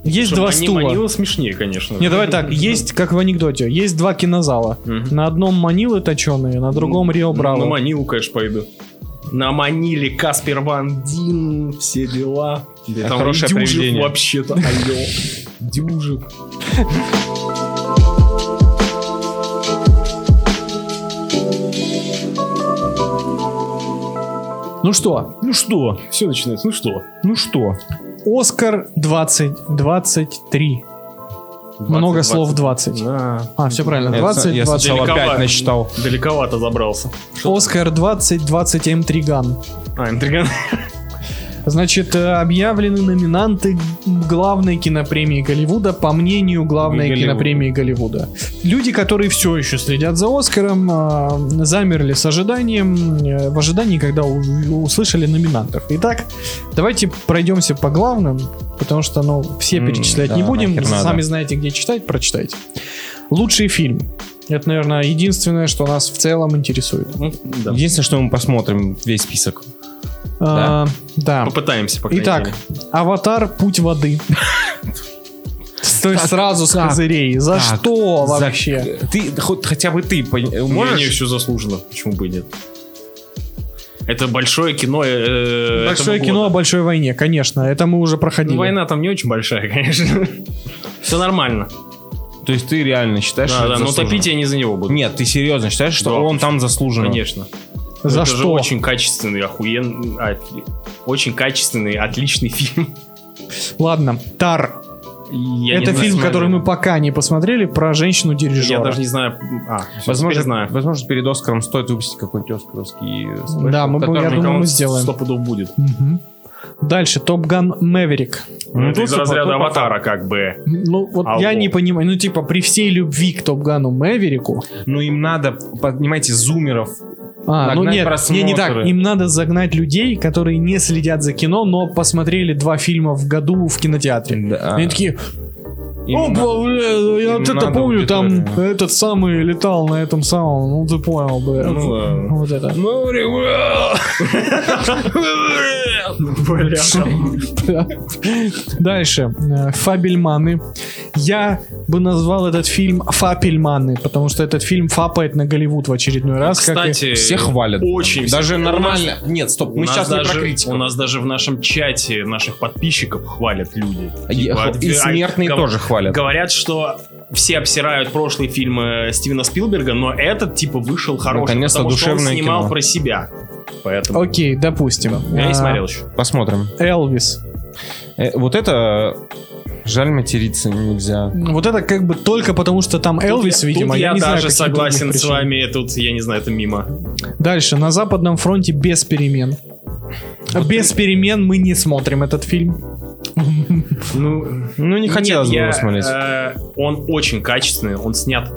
Есть что, два стула. Манила смешнее, конечно. Не, давай так, есть, как в анекдоте, есть два кинозала. Мгм. На одном Манилы точеные, на другом Рио На Браво. Манилу, конечно, пойду. На Маниле Каспер Ван Дин, все дела. Да там хорошее привидение. вообще-то, алло. Дюжев. Ну что, Ну что? Все начинается. Ну что? Ну что? Оскар 2023. Много слов 20. Да. А, все правильно, Я 20, с- я 20. сначала Далековато. 5 насчитал. Далековато забрался. Оскар 20, 20 М3 Ган. А, интриган. Значит, э, объявлены номинанты главной кинопремии Голливуда по мнению главной Голливуда. кинопремии Голливуда. Люди, которые все еще следят за Оскаром, э, замерли с ожиданием, э, в ожидании, когда услышали номинантов. Итак, давайте пройдемся по главным, потому что, ну, все перечислять да, не будем. нахер надо. Сами знаете, где читать, прочитайте. Лучший фильм. Это, наверное, единственное, что нас в целом интересует. Ну, да. Единственное, что мы посмотрим весь список. А, да. Попытаемся, по Итак, мере. Аватар Путь воды. То есть сразу с козырей. За что вообще? Ты, хотя бы ты Можешь? можешь? все заслуженно, почему бы и нет? Это большое кино. э, Большое кино о года. большой войне, конечно. Это мы уже проходили. Ну, война там не очень большая, конечно. Все нормально. То есть ты реально считаешь, Да, что да, это но топить я не за него буду. Нет, ты серьезно считаешь, что Да, он там заслуженно? Конечно. За это же что? очень качественный, охуенный, а, очень качественный, отличный фильм. Ладно, Тар. Я это фильм, знаю, который мы пока не посмотрели, про женщину-дирижера. Я даже не знаю. А, Возможно, знаю. возможно, перед Оскаром стоит выпустить какой-нибудь оскаровский спешл, Да, мы я думаю, мы сделаем. Сто пудов будет. Мгм. Дальше, Топ Ган Мэверик. Ну, это тут из по- разряда аватара, как бы. Ну, вот Алло. я не понимаю, ну, типа, при всей любви к Топ Гану Мэверику, Ну, им надо, понимаете, зумеров. А, ну нет, не, не так. Им надо загнать людей, которые не следят за кино, но посмотрели два фильма в году в кинотеатре. Да. Они такие, Им опа, бля, я вот это помню, там этот самый летал на этом самом, ну ты понял, бля. Ну, вот это. Ну. Дальше. Э, Фабельманы. Я бы назвал этот фильм Фапельманы, потому что этот фильм фапает на Голливуд в очередной раз. как Кстати, Все хвалят. Очень. Даже нормально. Нет, стоп, у мы нас сейчас не даже, про критику. У нас даже в нашем чате наших подписчиков хвалят люди. И- Типа, И а- смертные тоже хвалят. Говорят, что все обсирают прошлые фильмы Стивена Спилберга, но этот типа вышел хороший, потому что он снимал кино. про себя. Поэтому Окей, допустим. я не А, смотрел еще. Посмотрим. Элвис. Э, Вот это... Жаль, материться нельзя. Вот это как бы только потому, что там Элвис, Тут видимо. я, не знаю, даже каких согласен с вами. Тут, я не знаю, это мимо. Дальше. На Западном фронте без перемен. без перемен мы не смотрим этот фильм. Ну, Ну, не хотелось бы я, его смотреть. э, он очень качественный, он снят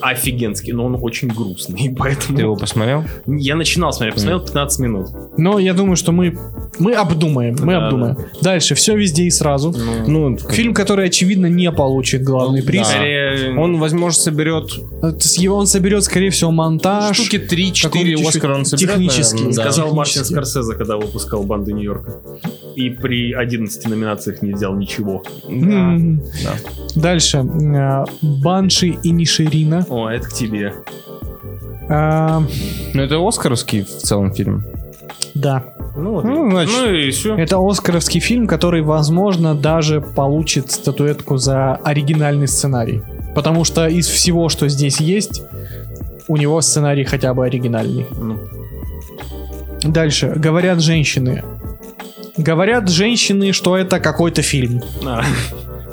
офигенский, но он очень грустный, поэтому... Ты его посмотрел? Я начинал смотреть, посмотрел 15 минут. Но я думаю, что мы, мы обдумаем. Мы Да, обдумаем. Дальше. Все везде и сразу. Ну, Фильм, который, очевидно, не получит главный Ну, приз. да. Он, возможно, соберет он соберет, скорее всего, монтаж. штуки 3-4 какой-нибудь Оскара он соберет. технический, наверное, да. сказал Мартин технически. Скорсезе, когда выпускал «Банду Нью-Йорка». И при 11 номинациях не взял ничего. Да. М. да. Дальше. Э, Банши и Ниширина. О, это к тебе. А, Ну, это Оскаровский в целом фильм. Да. Ну, вот. Ну, значит, ну и все. Это оскаровский фильм, который, возможно, даже получит статуэтку за оригинальный сценарий. Потому что из всего, что здесь есть, у него сценарий хотя бы оригинальный. Ну, Дальше. Говорят женщины. Говорят женщины, что это какой-то фильм. а.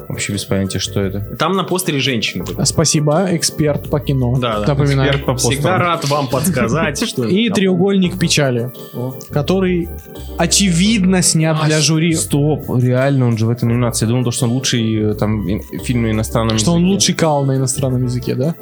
вообще без понятия, что это. Там на постере женщины были. Спасибо, эксперт по кино. Да, да. Напоминаю. Эксперт по Всегда постерам. рад вам подсказать, что И треугольник печали, который очевидно снят для жюри. Стоп, реально, он же в этой номинации. Я думал, что он лучший э, там фильм на иностранном Что он языке. лучший кал на иностранном языке, да?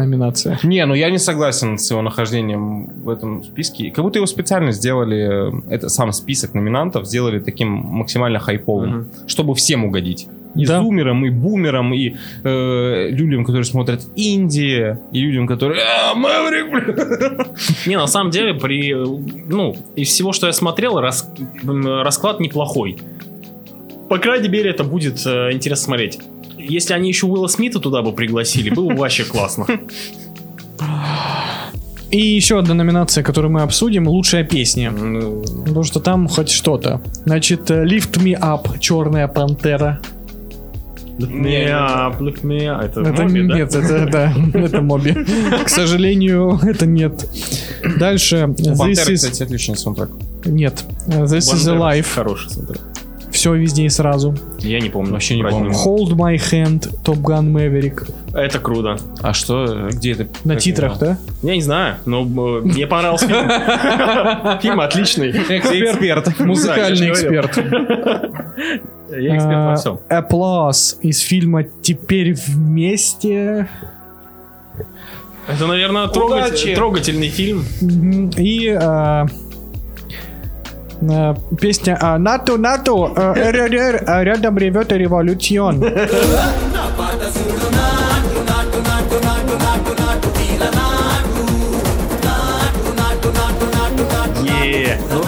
Номинация. Не, ну я не согласен с его нахождением в этом списке. Как будто его специально сделали, это сам список номинантов, сделали таким максимально хайповым, Мгм. чтобы всем угодить. И Да. зумерам, и бумерам, и э, людям, которые смотрят Индия, и людям, которые... «А, Мэврик, бля». Не, на самом деле, при, ну, из всего, что я смотрел, рас- расклад неплохой. По крайней мере, это будет э, интересно смотреть. Если они еще Уилла Смита туда бы пригласили, было бы вообще классно. И еще одна номинация, которую мы обсудим, лучшая песня. Потому что там хоть что-то. Значит, э, Lift Me Up, Черная Пантера. Lift me up, lift me up. Это, Это Моби, да? нет, это да, это Моби. К сожалению, это нет. Дальше. У Пантеры, is... кстати, отличный саундтрек. Нет. This is a life. Хороший саундтрек. Все везде и сразу. Я не помню. Вообще не помню. Hold My Hand, Top Gun Maverick. Это круто. А что, где это? На Как титрах, да? Я не знаю, но э, мне понравился фильм. Фильм отличный. Эксперт. Музыкальный эксперт. Я эксперт во А, всем. Applause из фильма «Теперь вместе». Это, наверное, трогательный фильм. И а, песня а, «НАТО, а, РРР, а рядом ревет революцион».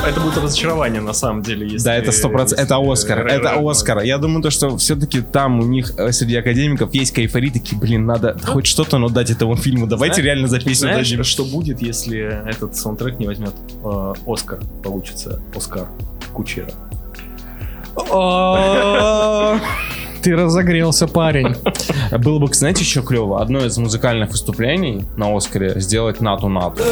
это будет разочарование, на самом деле. если- Да, это сто процентов. Это Оскар. Это Оскар. Я думаю, то, что все-таки там у них э, среди академиков есть кайфари такие, блин, надо хоть что-то, но дать этому фильму. Давайте Знаешь- реально за песню Знаешь, дадим. что будет, если этот саундтрек не возьмет э, Оскар? Получится Оскар Кучера. Ты разогрелся, парень. Было бы, знаете, еще клево. Одно из музыкальных выступлений на Оскаре сделать нату-нату.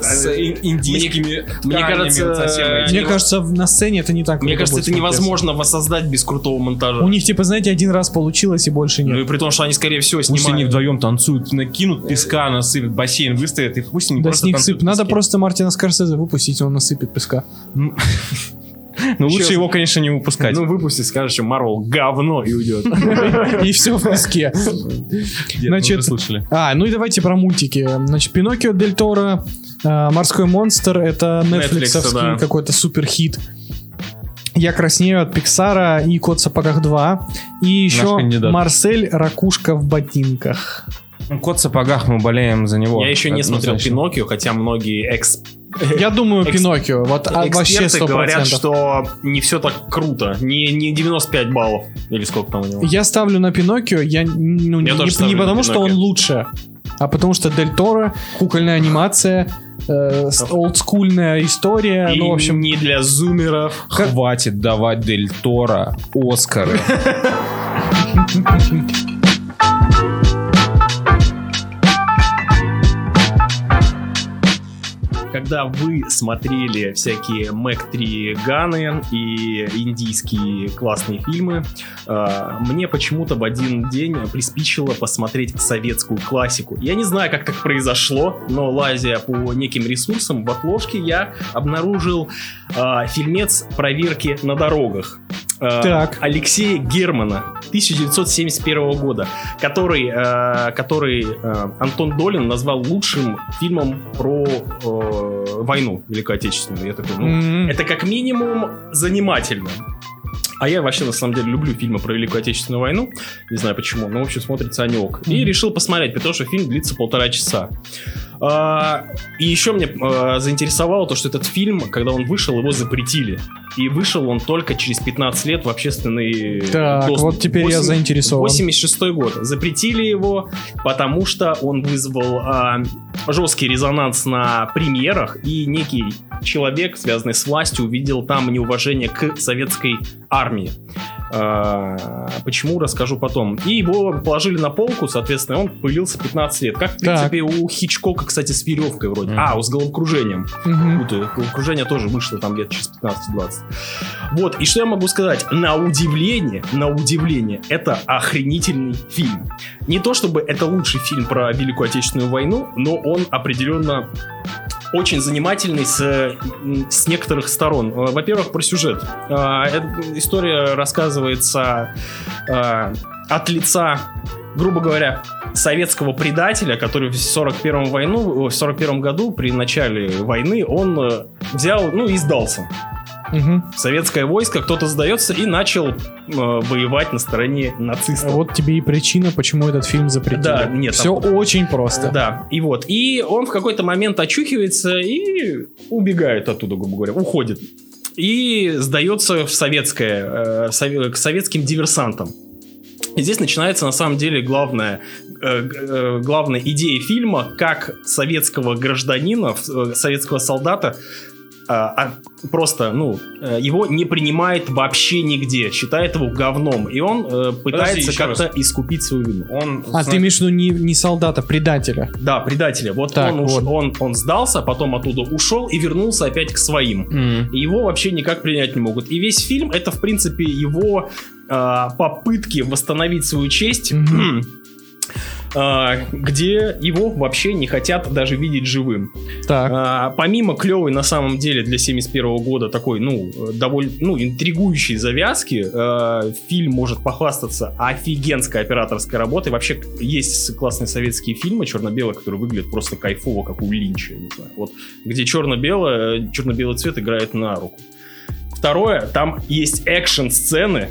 С ин- индийскими мне тканями кажется, совсем. Мне кажется, на сцене это не так Мне кажется, это невозможно воссоздать без крутого монтажа. У них, типа, знаете, один раз получилось и больше Ну и нет. при том, что они, скорее всего, Пусть они снимают. вдвоем танцуют, накинут песка, насыпят, бассейн выставят, и пусть они Да просто с них сып. Надо просто Мартина Скорсезе выпустить, он насыпет песка. Ну лучше его, конечно, не выпускать. Ну, выпусти, скажешь, что Марвел говно и уйдет. И все в песке. Значит, слышали. А, ну и давайте про мультики. Значит, Пиноккио Дель Торо, а, Морской монстр, это Netflix, какой-то супер хит. Я краснею от Пиксара и Кот в сапогах 2. И еще. Марсель Ракушка в ботинках. Ну, Кот в сапогах, мы болеем за него. Я еще не смотрел. Пиноккио, хотя многие экс- Я думаю, Экс- Пиноккио. Вот а, вообще эксперты 100%. говорят, что не все так круто. Не, не 95 баллов. Или сколько там у него. Я ставлю на Пиноккио, я ну, Я не, тоже не потому, что он лучше, а потому что Дель Торо, кукольная анимация, э, олдскульная история, И ну, в общем, не для зумеров. Хватит давать Дель Торо Оскары. Когда вы смотрели всякие Mac 3 Ганы и индийские классные фильмы, э, мне почему-то в один день приспичило посмотреть советскую классику. Я не знаю, как так произошло, но лазя по неким ресурсам в отложке, я обнаружил э, фильмец проверки на дорогах. Э, Так. Алексея Германа 1971 года, который, который Антон Долин назвал лучшим фильмом про э, войну Великую Отечественную. Я такой, ну, м, это как минимум занимательно. А я вообще, на самом деле, люблю фильмы про Великую Отечественную войну. Не знаю почему, но, в общем, смотрится они ок. И Мгм. решил посмотреть, потому что фильм длится полтора часа. А, и еще мне а, заинтересовало то, что этот фильм, когда он вышел, его запретили. И вышел он только через 15 лет в общественный Так, доступ. вот теперь я Восемь- заинтересован. 86 год. Запретили его, потому что он вызвал а, жесткий резонанс на премьерах, и некий человек, связанный с властью, увидел там неуважение к советской армии. А, почему, расскажу потом. И его положили на полку, соответственно, он пылился 15 лет. Как, в Так. принципе, у Хичкока, кстати, с веревкой вроде. Мгм. А, у с головокружением. Путаю. Головокружение тоже вышло там где-то через 15-20. Вот, и что я могу сказать? На удивление, на удивление, это охренительный фильм. Не то чтобы это лучший фильм про Великую Отечественную войну, но он определенно очень занимательный с, с некоторых сторон. Э, Во-первых, про сюжет. А, эта История рассказывается а, от лица, грубо говоря, советского предателя, который в 41 войну, в 41 году при начале войны он э, взял, ну и сдался. В советское войско кто-то сдается и начал э, воевать на стороне нацистов. Вот тебе и причина, почему этот фильм запретили. Да, нет, Все очень просто. Да, и вот. И он в какой-то момент очухивается и убегает оттуда, грубо говоря, уходит. И сдается в советское, э, в сове- к советским диверсантам. И здесь начинается на самом деле главная, э, э, главная идея фильма, как советского гражданина, э, советского солдата а, а, просто, ну, э, его не принимает вообще нигде, считает его говном, и он э, пытается как-то искупить свою вину. Он, А, ты имеешь в виду не, не солдата, предателя. Да, предателя. Вот, Так, он, уш- вот. он, он сдался, потом оттуда ушел и вернулся опять к своим. М. И его вообще никак принять не могут. И весь фильм это, в принципе, его а, попытки восстановить свою честь, Мгм. а, где его вообще не хотят даже видеть живым. Так. А, помимо клевой на самом деле для 71 года такой, ну, довольно, ну, интригующей завязки, э, фильм может похвастаться офигенской операторской работой. Вообще есть классные советские фильмы черно-белые, которые выглядят просто кайфово, как у Линча, не знаю. Вот, где черно-белое, черно-белый цвет играет на руку. Второе, там есть экшн-сцены,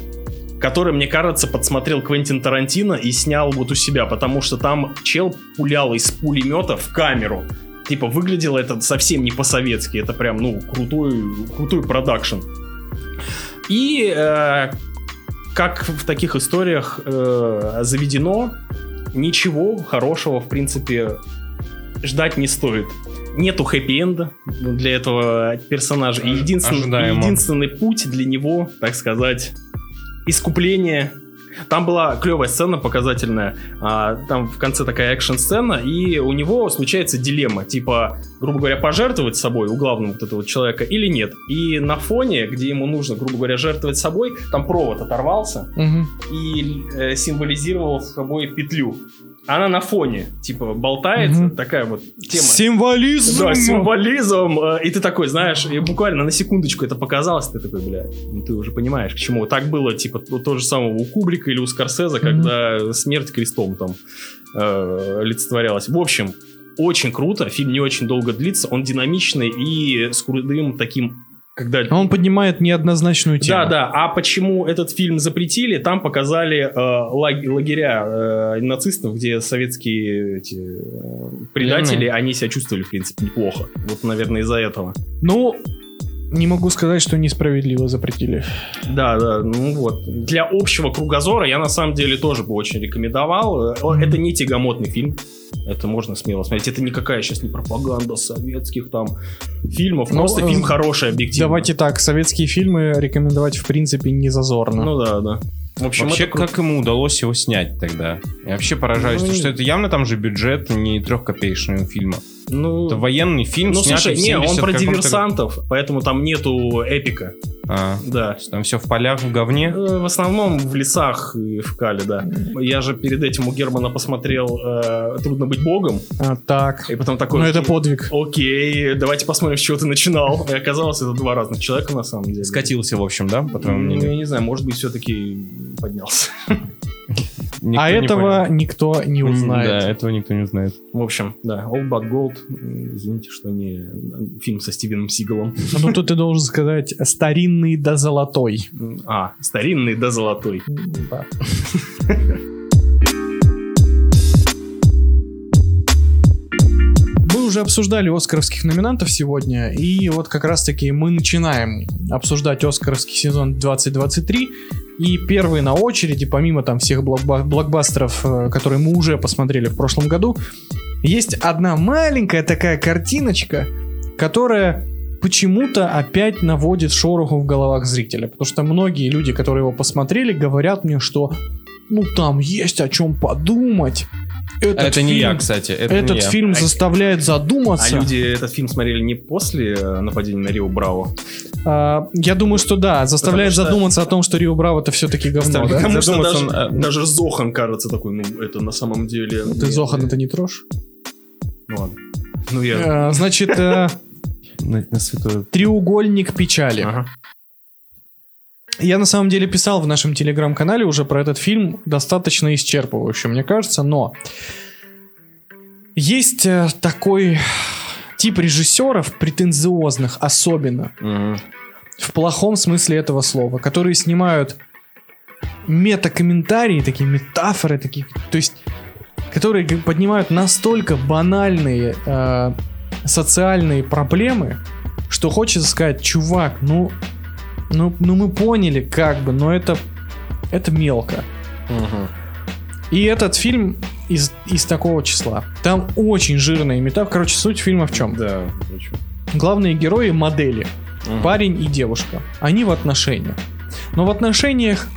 которые, мне кажется, подсмотрел Квентин Тарантино и снял вот у себя, потому что там чел пулял из пулемета в камеру. Типа, выглядело это совсем не по-советски, это прям, ну, крутой, крутой продакшн. И, э, как в таких историях э, заведено, ничего хорошего, в принципе, ждать не стоит. Нету хэппи-энда для этого персонажа. И Ож- единственный, единственный путь для него, так сказать, искупление. Там была клевая сцена показательная. а, там в конце такая экшн-сцена, и у него случается дилемма. Типа, грубо говоря, пожертвовать собой у главного вот этого человека или нет. И на фоне, где ему нужно, грубо говоря, жертвовать собой, там провод оторвался Мгм. и э, символизировал собой петлю. Она на фоне, типа, болтается, Мгм. такая вот тема. Символизм! Да, символизм. э, И ты такой, знаешь, и буквально на секундочку это показалось, ты такой, бля, ну ты уже понимаешь, к чему. Так было, типа, то, то же самое у Кубрика или у Скорсезе, когда смерть крестом там э, олицетворялась. В общем, очень круто, фильм не очень долго длится, он динамичный и с крутым таким, когда Он поднимает неоднозначную тему. да, да. А почему этот фильм запретили? Там показали э, лаг- лагеря э, нацистов, где советские эти, э, предатели, Пленные. они себя чувствовали, в принципе, неплохо. Вот, наверное, из-за этого. Ну, не могу сказать, что несправедливо запретили. Да, да, ну вот. Для общего кругозора я на самом деле тоже бы очень рекомендовал. Э, Это не тягомотный фильм. Это можно смело смотреть. Это никакая сейчас не пропаганда советских там фильмов. Ну, Просто э, фильм хороший, объективно. Давайте так, советские фильмы рекомендовать в принципе не зазорно. Ну да, да. В общем, Вообще, это как ему удалось его снять тогда? Я вообще поражаюсь, Ну, что это явно там же бюджет не трехкопеечного фильма. Ну, Это военный фильм, Ну, снятый слушай, не, он 70 про диверсантов, поэтому там нету эпика. А, Да. там все в полях, в говне. Э, В основном в лесах и в Кале, да. Я же перед этим у Германа посмотрел э, «Трудно быть богом», А, так. и потом такой... Ну, это «Окей, подвиг. Окей, давайте посмотрим, с чего ты начинал. И оказалось, это два разных человека на самом деле. Скатился, в общем, да, по твоему Ну, я не знаю, может быть, все-таки поднялся. Никто а не этого понял. никто не узнает. Да, этого никто не узнает. В общем, да, All But Gold. Извините, что не фильм со Стивеном Сигалом. Ну, тут ты должен сказать старинный да золотой. А, старинный да золотой. Да. Уже обсуждали оскаровских номинантов сегодня, и вот как раз-таки мы начинаем обсуждать оскаровский сезон 2023. И первый на очереди, помимо там всех блокба- блокбастеров, э, которые мы уже посмотрели в прошлом году, есть одна маленькая такая картиночка, которая почему-то опять наводит шороху в головах зрителя. Потому что многие люди, которые его посмотрели, говорят мне, что ну там есть о чем подумать. Этот А это не фильм- я, кстати. Это не Этот я. фильм А- заставляет А задуматься. люди этот фильм смотрели не после э, нападения на Рио Браво? А, я думаю, что да, заставляет Потому что- задуматься о том, что Рио Браво это все-таки говно. да? Потому что даже, он, э, даже Зохан кажется такой, ну, это на самом деле... Ты Зохан это не трожь? Ну ладно. Ну я... Э, Значит, э, На, на святое. треугольник печали. Ага. Я на самом деле писал в нашем телеграм-канале уже про этот фильм достаточно исчерпывающе, мне кажется, но есть э, такой тип режиссеров, претенциозных особенно, Мгм. в плохом смысле этого слова, которые снимают метакомментарии, такие метафоры, такие, то есть, которые поднимают настолько банальные э, социальные проблемы, что хочется сказать, чувак, ну, ну, ну мы поняли, как бы, но это, это мелко. Мгм. И этот фильм из, из такого числа. Там очень жирная метафора. Короче, суть фильма в чем? Да, главные герои модели, Мгм. парень и девушка. Они в отношениях. Но в отношениях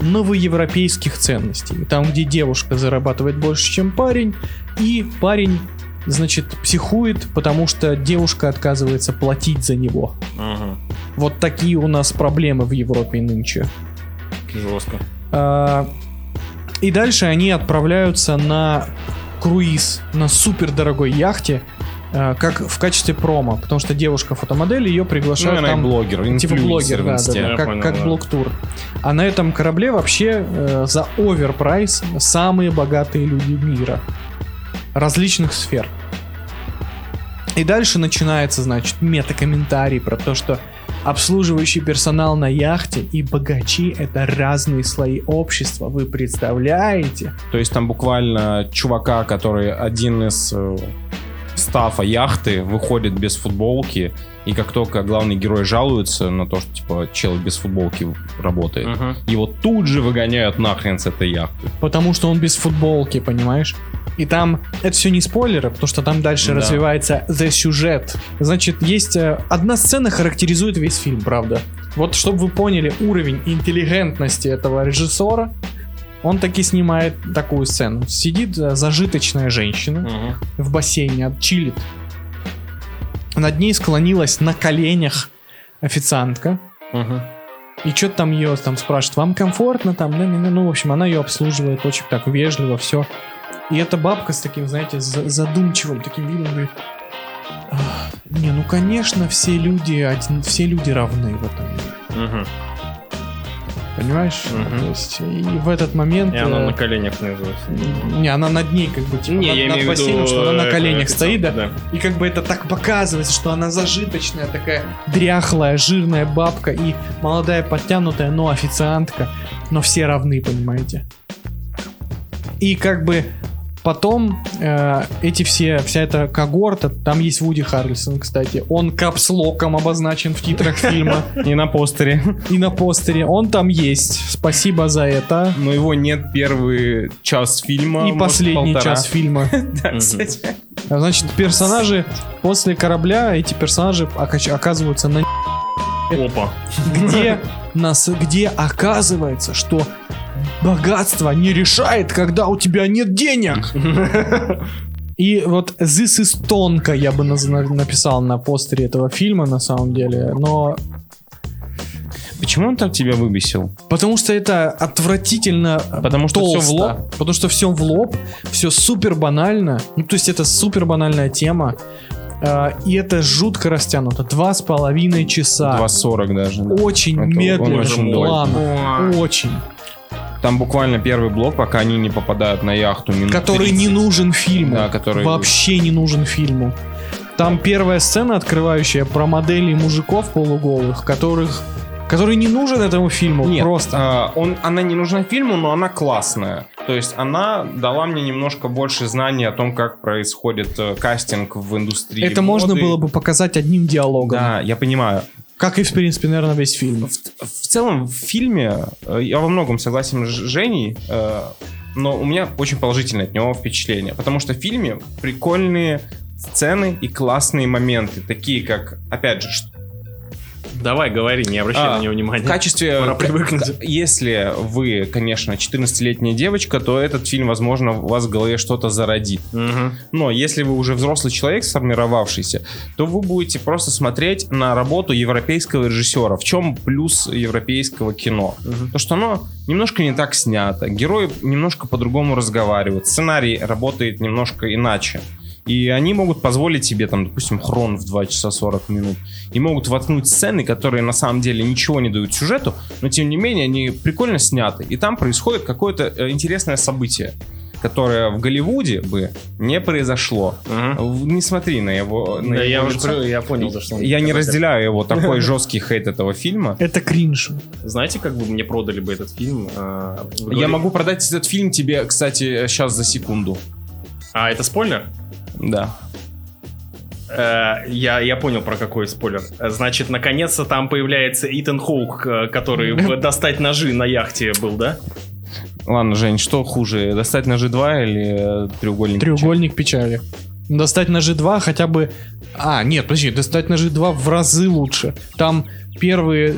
новоевропейских ценностей. Там, где девушка зарабатывает больше, чем парень, и парень, значит, психует, потому что девушка отказывается платить за него. Мгм. Вот такие у нас проблемы в Европе нынче. Жестко. А, И дальше они отправляются на круиз на супер дорогой яхте, а, как в качестве промо, потому что девушка фотомодель ее Ну, приглашают и там блогер, типа блогер, да, да, да, как, понял, как да. блог-тур. А на этом корабле вообще э, за оверпрайс самые богатые люди мира различных сфер. И дальше начинается, значит, мета-комментарий про то, что обслуживающий персонал на яхте и богачи — это разные слои общества. Вы представляете? То есть там буквально чувака, который один из э, стафа яхты, выходит без футболки, и как только главный герой жалуется на то, что типа чел без футболки работает, Мгм. его тут же выгоняют нахрен с этой яхты. Потому что он без футболки, понимаешь? И там, это все не спойлеры, потому что там дальше Да. развивается the сюжет. Значит, есть э, одна сцена характеризует весь фильм, правда. Вот чтобы вы поняли уровень интеллигентности этого режиссера, он таки снимает такую сцену. Сидит э, зажиточная женщина Мгм. в бассейне, отчилит. Над ней склонилась на коленях официантка. Мгм. И что-то там ее там спрашивают, вам комфортно там, да. ну, в общем, она ее обслуживает очень так вежливо, все. И эта бабка с таким, знаете, за- задумчивым таким видом говорит, «Ах, не, ну, конечно, все люди, один, все люди равны в этом мире. Мгм. Понимаешь? Мгм. То есть, и в этот момент... И она э, на коленях внизу. Не, она над ней как бы типа Не, над, я над в виду, бассейном, что она на э, коленях стоит, да? официантка, И как бы это так показывается, что она зажиточная, такая дряхлая, жирная бабка и молодая, подтянутая, но официантка. Но все равны, понимаете? И как бы потом э, эти все, вся эта когорта, там есть Вуди Харрельсон, кстати, он капслоком обозначен в титрах фильма И на постере. и на постере, он там есть, спасибо за это. Но его нет первый час фильма. И последний час фильма. Значит, персонажи после корабля, эти персонажи ока- оказываются на Опа. где нас, где оказывается, что богатство не решает, когда у тебя нет денег. И вот this is тонко я бы на- написал на постере этого фильма на самом деле, но Почему он так тебя выбесил? потому что это отвратительно Потому что толсто, все в лоб? потому что все в лоб, все супер банально, ну то есть это супер банальная тема, и это жутко растянуто, два с половиной часа. 2.40 даже. да. Очень Это медленный очень план. долго. Очень. Там буквально первый блок, пока они не попадают на яхту. минут Который не 30. нужен фильму. Да, который... Вообще не нужен фильму. Там первая сцена, открывающая про моделей мужиков полуголых, которых который не нужен этому фильму. Нет, просто. а, он, она не нужна фильму, но она классная. То есть она дала мне немножко больше знаний о том, как происходит э, кастинг в индустрии. Это можно моды. было бы показать одним диалогом. Да, я понимаю. Как и, в принципе, наверное, весь фильм. В, в целом, в фильме э, я во многом согласен с Женей, э, но у меня очень положительное от него впечатление. Потому что в фильме прикольные сцены и классные моменты. Такие как, опять же, Давай, говори, не обращай А, на него в внимания. качестве... Пора привыкнуть. Если вы, конечно, 14-летняя девочка, то этот фильм, возможно, у вас в голове что-то зародит. Мгм. Но если вы уже взрослый человек, сформировавшийся, то вы будете просто смотреть на работу европейского режиссера. В чем плюс европейского кино? Мгм. То, что оно немножко не так снято, герои немножко по-другому разговаривают, сценарий работает немножко иначе. И они могут позволить себе, там, допустим, хрон в 2 часа 40 минут. И могут воткнуть сцены, которые на самом деле ничего не дают сюжету, но тем не менее они прикольно сняты. И там происходит какое-то э, интересное событие, которое в Голливуде бы не произошло. В- Не смотри на его, на Да, я его уже лицо. при- я понял, за что он Я не разделяю его такой жесткий хейт этого фильма. Это кринж. Знаете, как бы мне продали бы этот фильм? Вы Я могу продать этот фильм тебе, кстати, сейчас за секунду. А, это спойлер? Да. Э, я, я понял, про какой спойлер. Значит, наконец-то там появляется Итан Хоук, э, который «Достать ножи» на яхте был, да? Ладно, Жень, что хуже, достать на G2 или э, треугольник? Треугольник печали. Достать на G2 хотя бы А, нет, подожди, «Достать ножи 2» в разы лучше. Там первые...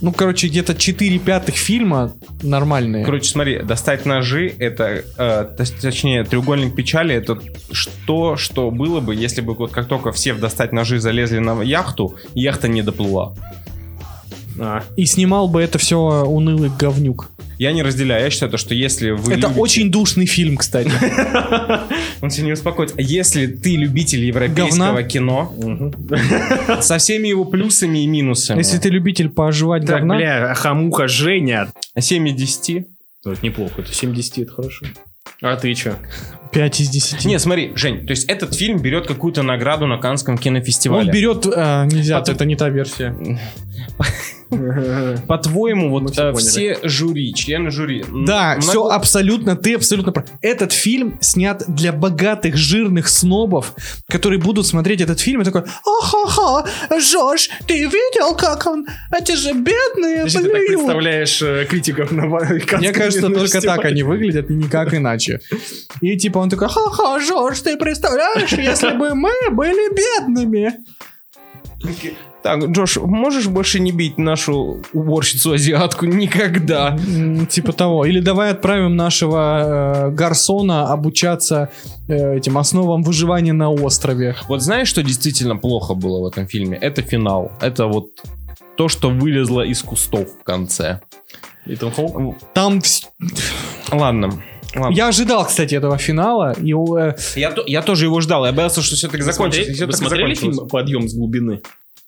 Ну, короче, где-то 4 пятых фильма нормальные. Короче, смотри, достать ножи, это, э, то точнее, треугольник печали, это что, что было бы, если бы вот как только все в достать ножи залезли на яхту, яхта не доплыла. А, И снимал бы это все унылый говнюк. Я не разделяю, я считаю, то, что если вы это любите- очень душный фильм, кстати. Он тебя не успокоит. Если ты любитель европейского кино, со всеми его плюсами и минусами, Если ты любитель пожевать Так, говна, бля, хамуха Женя. 7 из 10, Ну, это неплохо, это 70, это хорошо. А ты чё? 5 из 10. Не, смотри, Жень, то есть этот фильм берет какую-то награду на Канском кинофестивале. Он берет... а, нельзя, Потом- это не та версия. По-твоему, вот всё э, все жюри, члены жюри... Да, много- все абсолютно, ты абсолютно прав. Этот фильм снят для богатых, жирных снобов, которые будут смотреть этот фильм и такой, ахаха, Жош, ты видел, как он? Эти же бедные, Подожди, ты так блин». представляешь э, критиков на Мне кажется, только так они выглядят, и никак иначе. И типа он такой, ха-ха, Жорж, ты представляешь, если бы мы были бедными. Так, Джош, можешь больше не бить нашу уборщицу-азиатку никогда? Типа того. Или давай отправим нашего э, гарсона обучаться э, этим основам выживания на острове. Вот знаешь, что действительно плохо было в этом фильме? Это финал. Это вот то, что вылезло из кустов в конце. Итан Хоук? Там Ладно. ладно. я ожидал, кстати, этого финала. И э, Я, я тоже его ждал. Я боялся, что все-таки Вы закончится. всё Вы так смотрели фильм «Подъем с глубины»?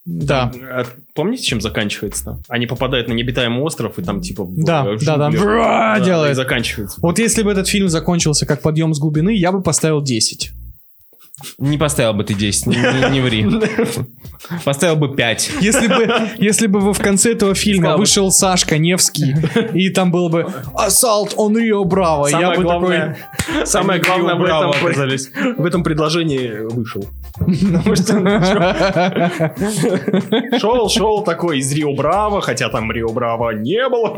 Да. А Помните, чем заканчивается там? Они попадают на необитаемый остров, и там типа... в, Да, э, да, да. Бра, Да, делает. И заканчивается. Вот если бы этот фильм закончился как подъем с глубины, я бы поставил 10. Не поставил бы ты 10, не, не- не ври. Поставил бы 5. Если бы, если бы вы в конце этого фильма Сказал бы- вышел Сашка Невский, и там было бы «Ассалт он Рио Браво», я Самое бы главное, самое Они главное в Браво этом, оказались. в этом предложении вышел. такой... Шел, шел такой из Рио Браво, хотя там Рио Браво не было.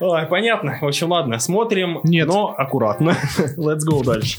Ой, понятно. В общем, ладно, смотрим, Нет. но аккуратно. Let's go дальше.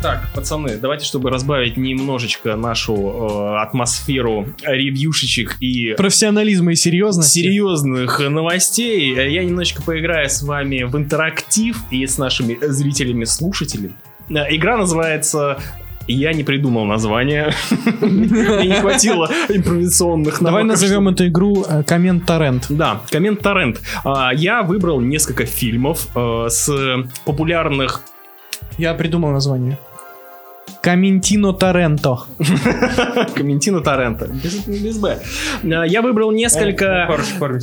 Так, пацаны, давайте, чтобы разбавить немножечко нашу э, атмосферу ревьюшечек и Профессионализма и серьезности. серьезных новостей, я немножечко поиграю с вами в интерактив и с нашими зрителями, слушателями. Э, Игра называется я не придумал название. Мне не хватило импровизационных Давай назовем эту игру э, Коммент Торрент. да, коммент торрент. А, Я выбрал несколько фильмов э, с популярных Я придумал название. Комментино Торренто. Комментина Торрента. Без, Б. А, Я выбрал несколько...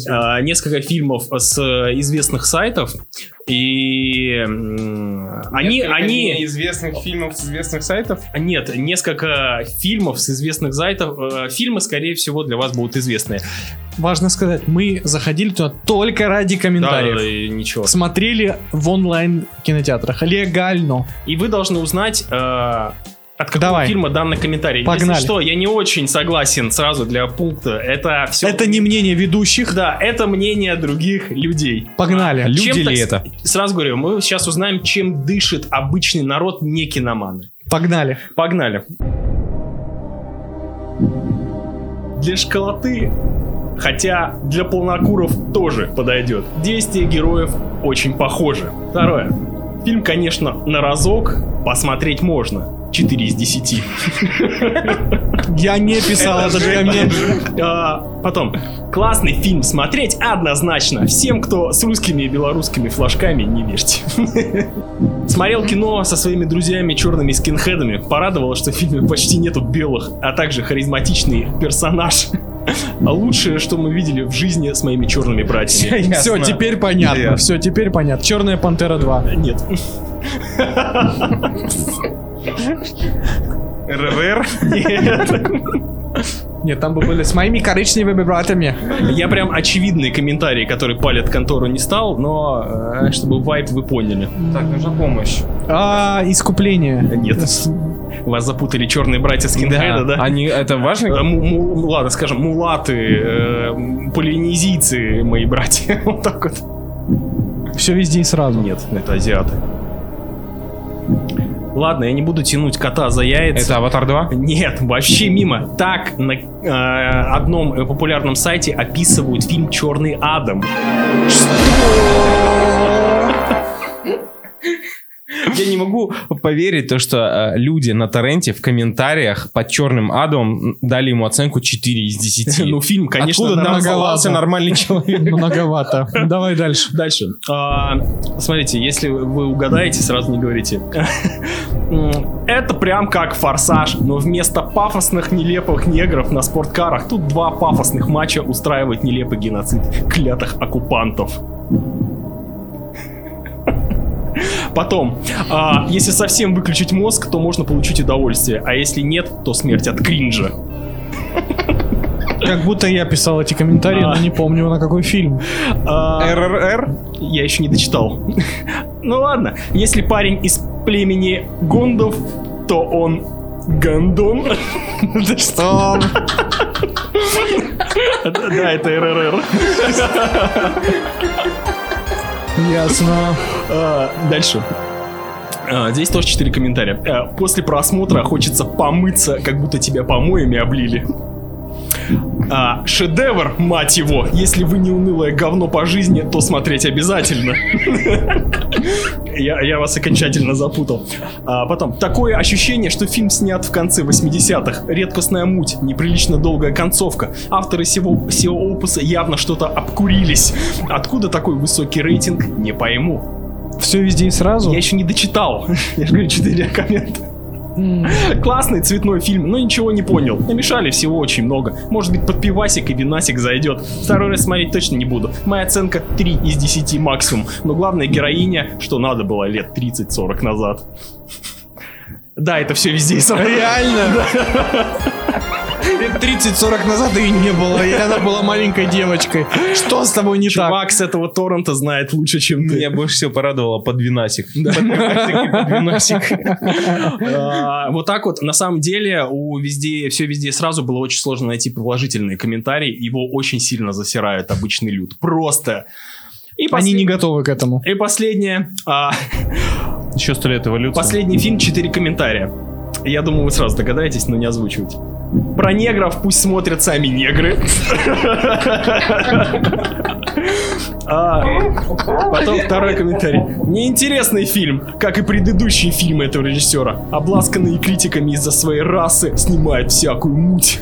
а, несколько фильмов с э, известных сайтов, и они, они, известных фильмов с известных сайтов. нет, несколько фильмов с известных сайтов, э, фильмы, скорее всего, для вас будут известные. Важно сказать, мы заходили туда только ради комментариев. Да, и ничего. Смотрели в онлайн кинотеатрах. Легально. И вы должны узнать, э, от какого Давай. фильма данный комментарий. Погнали. Если что, я не очень согласен сразу для пункта. Это все... Это не мнение ведущих. Да, это мнение других людей. Погнали. Люди Чем, ли так- это? Сразу говорю, мы сейчас узнаем, чем дышит обычный народ, не киноманы. Погнали. Погнали. Для школоты, хотя для полнокуров тоже подойдет. Действия героев очень похожи. Второе. Фильм, конечно, на разок посмотреть можно. 4 из 10. Я не писал этот коммент. А, потом, классный фильм смотреть однозначно. Всем, кто с русскими и белорусскими флажками, не верьте. Смотрел кино со своими друзьями черными скинхедами. Порадовало, что в фильме почти нету белых, а также харизматичный персонаж. А лучшее, что мы видели в жизни с моими черными братьями. Все, теперь понятно. Ясно. Все, теперь понятно. Черная пантера 2. Нет. РВР? Нет. Нет, там бы были с моими коричневыми братьями. Я прям очевидные комментарии, которые палят контору, не стал, но э, чтобы вайп вы поняли. Так, нужна помощь. А, искупление. Нет. Вас запутали черные братья скинхеда, да? Они, это важно? Э, му- ладно, скажем, мулаты, э, полинезийцы, мои братья. Вот так вот. все везде и сразу. Нет, это азиаты. Ладно, я не буду тянуть кота за яйца. Это Аватар 2? Нет, вообще мимо. Так на э, одном э, популярном сайте описывают фильм Черный Адам. Я не могу поверить, то, что э, люди на торренте в комментариях под черным адом дали ему оценку 4 из 10. Ну, фильм, конечно, Откуда нарисовался нормальный человек? Многовато. Давай дальше. Дальше. А, смотрите, если вы угадаете, сразу не говорите. Это прям как форсаж, но вместо пафосных нелепых негров на спорткарах тут два пафосных матча устраивает нелепый геноцид клятых оккупантов. Потом, а, если совсем выключить мозг, то можно получить удовольствие, а если нет, то смерть от кринжа. Как будто я писал эти комментарии, А. но не помню на какой фильм. А, РРР? Я еще не дочитал. Ну ладно, если парень из племени гондов, то он гондон. Да что? Да, это РРР. Ясно. А, Дальше. А, Здесь тоже 4 комментария. А, После просмотра хочется помыться, как будто тебя помоями облили. А, шедевр, мать его! Если вы не унылое говно по жизни, то смотреть обязательно. Я, я вас окончательно запутал. А потом, такое ощущение, что фильм снят в конце 80-х. Редкостная муть, неприлично долгая концовка. Авторы всего, всего опуса явно что-то обкурились. Откуда такой высокий рейтинг, не пойму. Все везде и сразу. Я еще не дочитал. Я же говорю, 4 коммента. Классный цветной фильм, но ничего не понял. Намешали всего очень много. Может быть, под пивасик и винасик зайдет. Второй раз смотреть точно не буду. Моя оценка 3 из 10 максимум. Но главная героиня, что надо было лет 30-40 назад. Да, это все везде и сразу. Реально? Лет 30-40 назад ее не было, и она была маленькой девочкой. Что с тобой не так? Чувак с этого торрента знает лучше, чем ты. Меня больше всего порадовало под винасик. А, Вот так вот, на самом деле, у везде, все везде и сразу было очень сложно найти положительные комментарии. Его очень сильно засирают обычный люд. Просто. И Они послед- не готовы к этому. И последнее. а, Еще сто лет эволюции. Последний фильм, 4 комментария. Я думаю, вы сразу догадаетесь, но не озвучивать. Про негров пусть смотрят сами негры. А, Потом второй комментарий. Неинтересный фильм, как и предыдущие фильмы этого режиссера. Обласканные критиками из-за своей расы снимает всякую муть.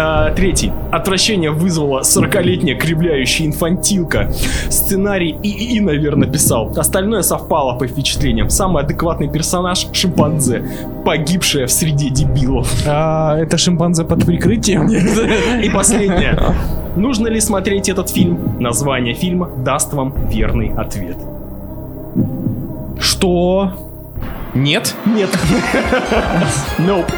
А, третий. Отвращение вызвала 40-летняя кривляющая инфантилка. Сценарий ИИ, наверное, писал. Остальное совпало по впечатлениям. Самый адекватный персонаж — шимпанзе, погибшая в среде дебилов. А, это шимпанзе под прикрытием? И последнее. Нужно ли смотреть этот фильм? Название фильма даст вам верный ответ. Что? Нет? Нет. Nope.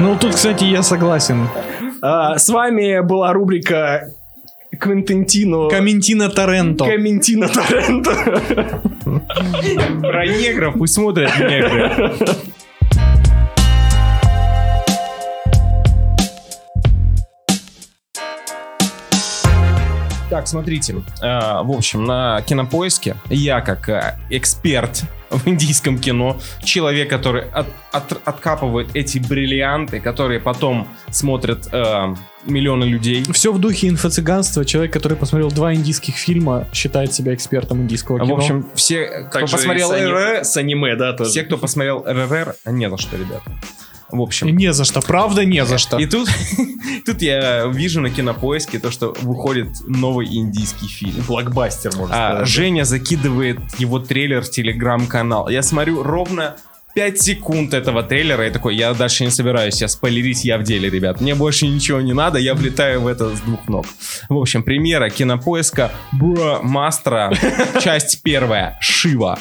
Ну, тут, кстати, я согласен. А, С вами была рубрика Квентентино... Комментина Торренто. Комментино Торренто. Про негров пусть смотрят негры. Так, смотрите. э, в общем, на кинопоиске я, как э, эксперт в индийском кино, человек, который от- от- откапывает эти бриллианты, которые потом смотрят э, миллионы людей. Все в духе инфо-цыганства. Человек, который посмотрел два индийских фильма, считает себя экспертом индийского В кино. общем, все, кто Также посмотрел с ани- РР, с аниме, да, тоже. все, кто посмотрел РРР, не за что, ребята. В общем, Не за что, правда не за что. И тут, тут я вижу на кинопоиске то, что выходит новый индийский фильм. Блокбастер, можно А, сказать. Женя закидывает его трейлер в телеграм-канал. Я смотрю ровно 5 секунд этого трейлера и такой, я дальше не собираюсь, я спойлерить, я в деле, ребят. Мне больше ничего не надо, я влетаю в это с двух ног. В общем, премьера кинопоиска Бро Мастера, часть первая, Шива.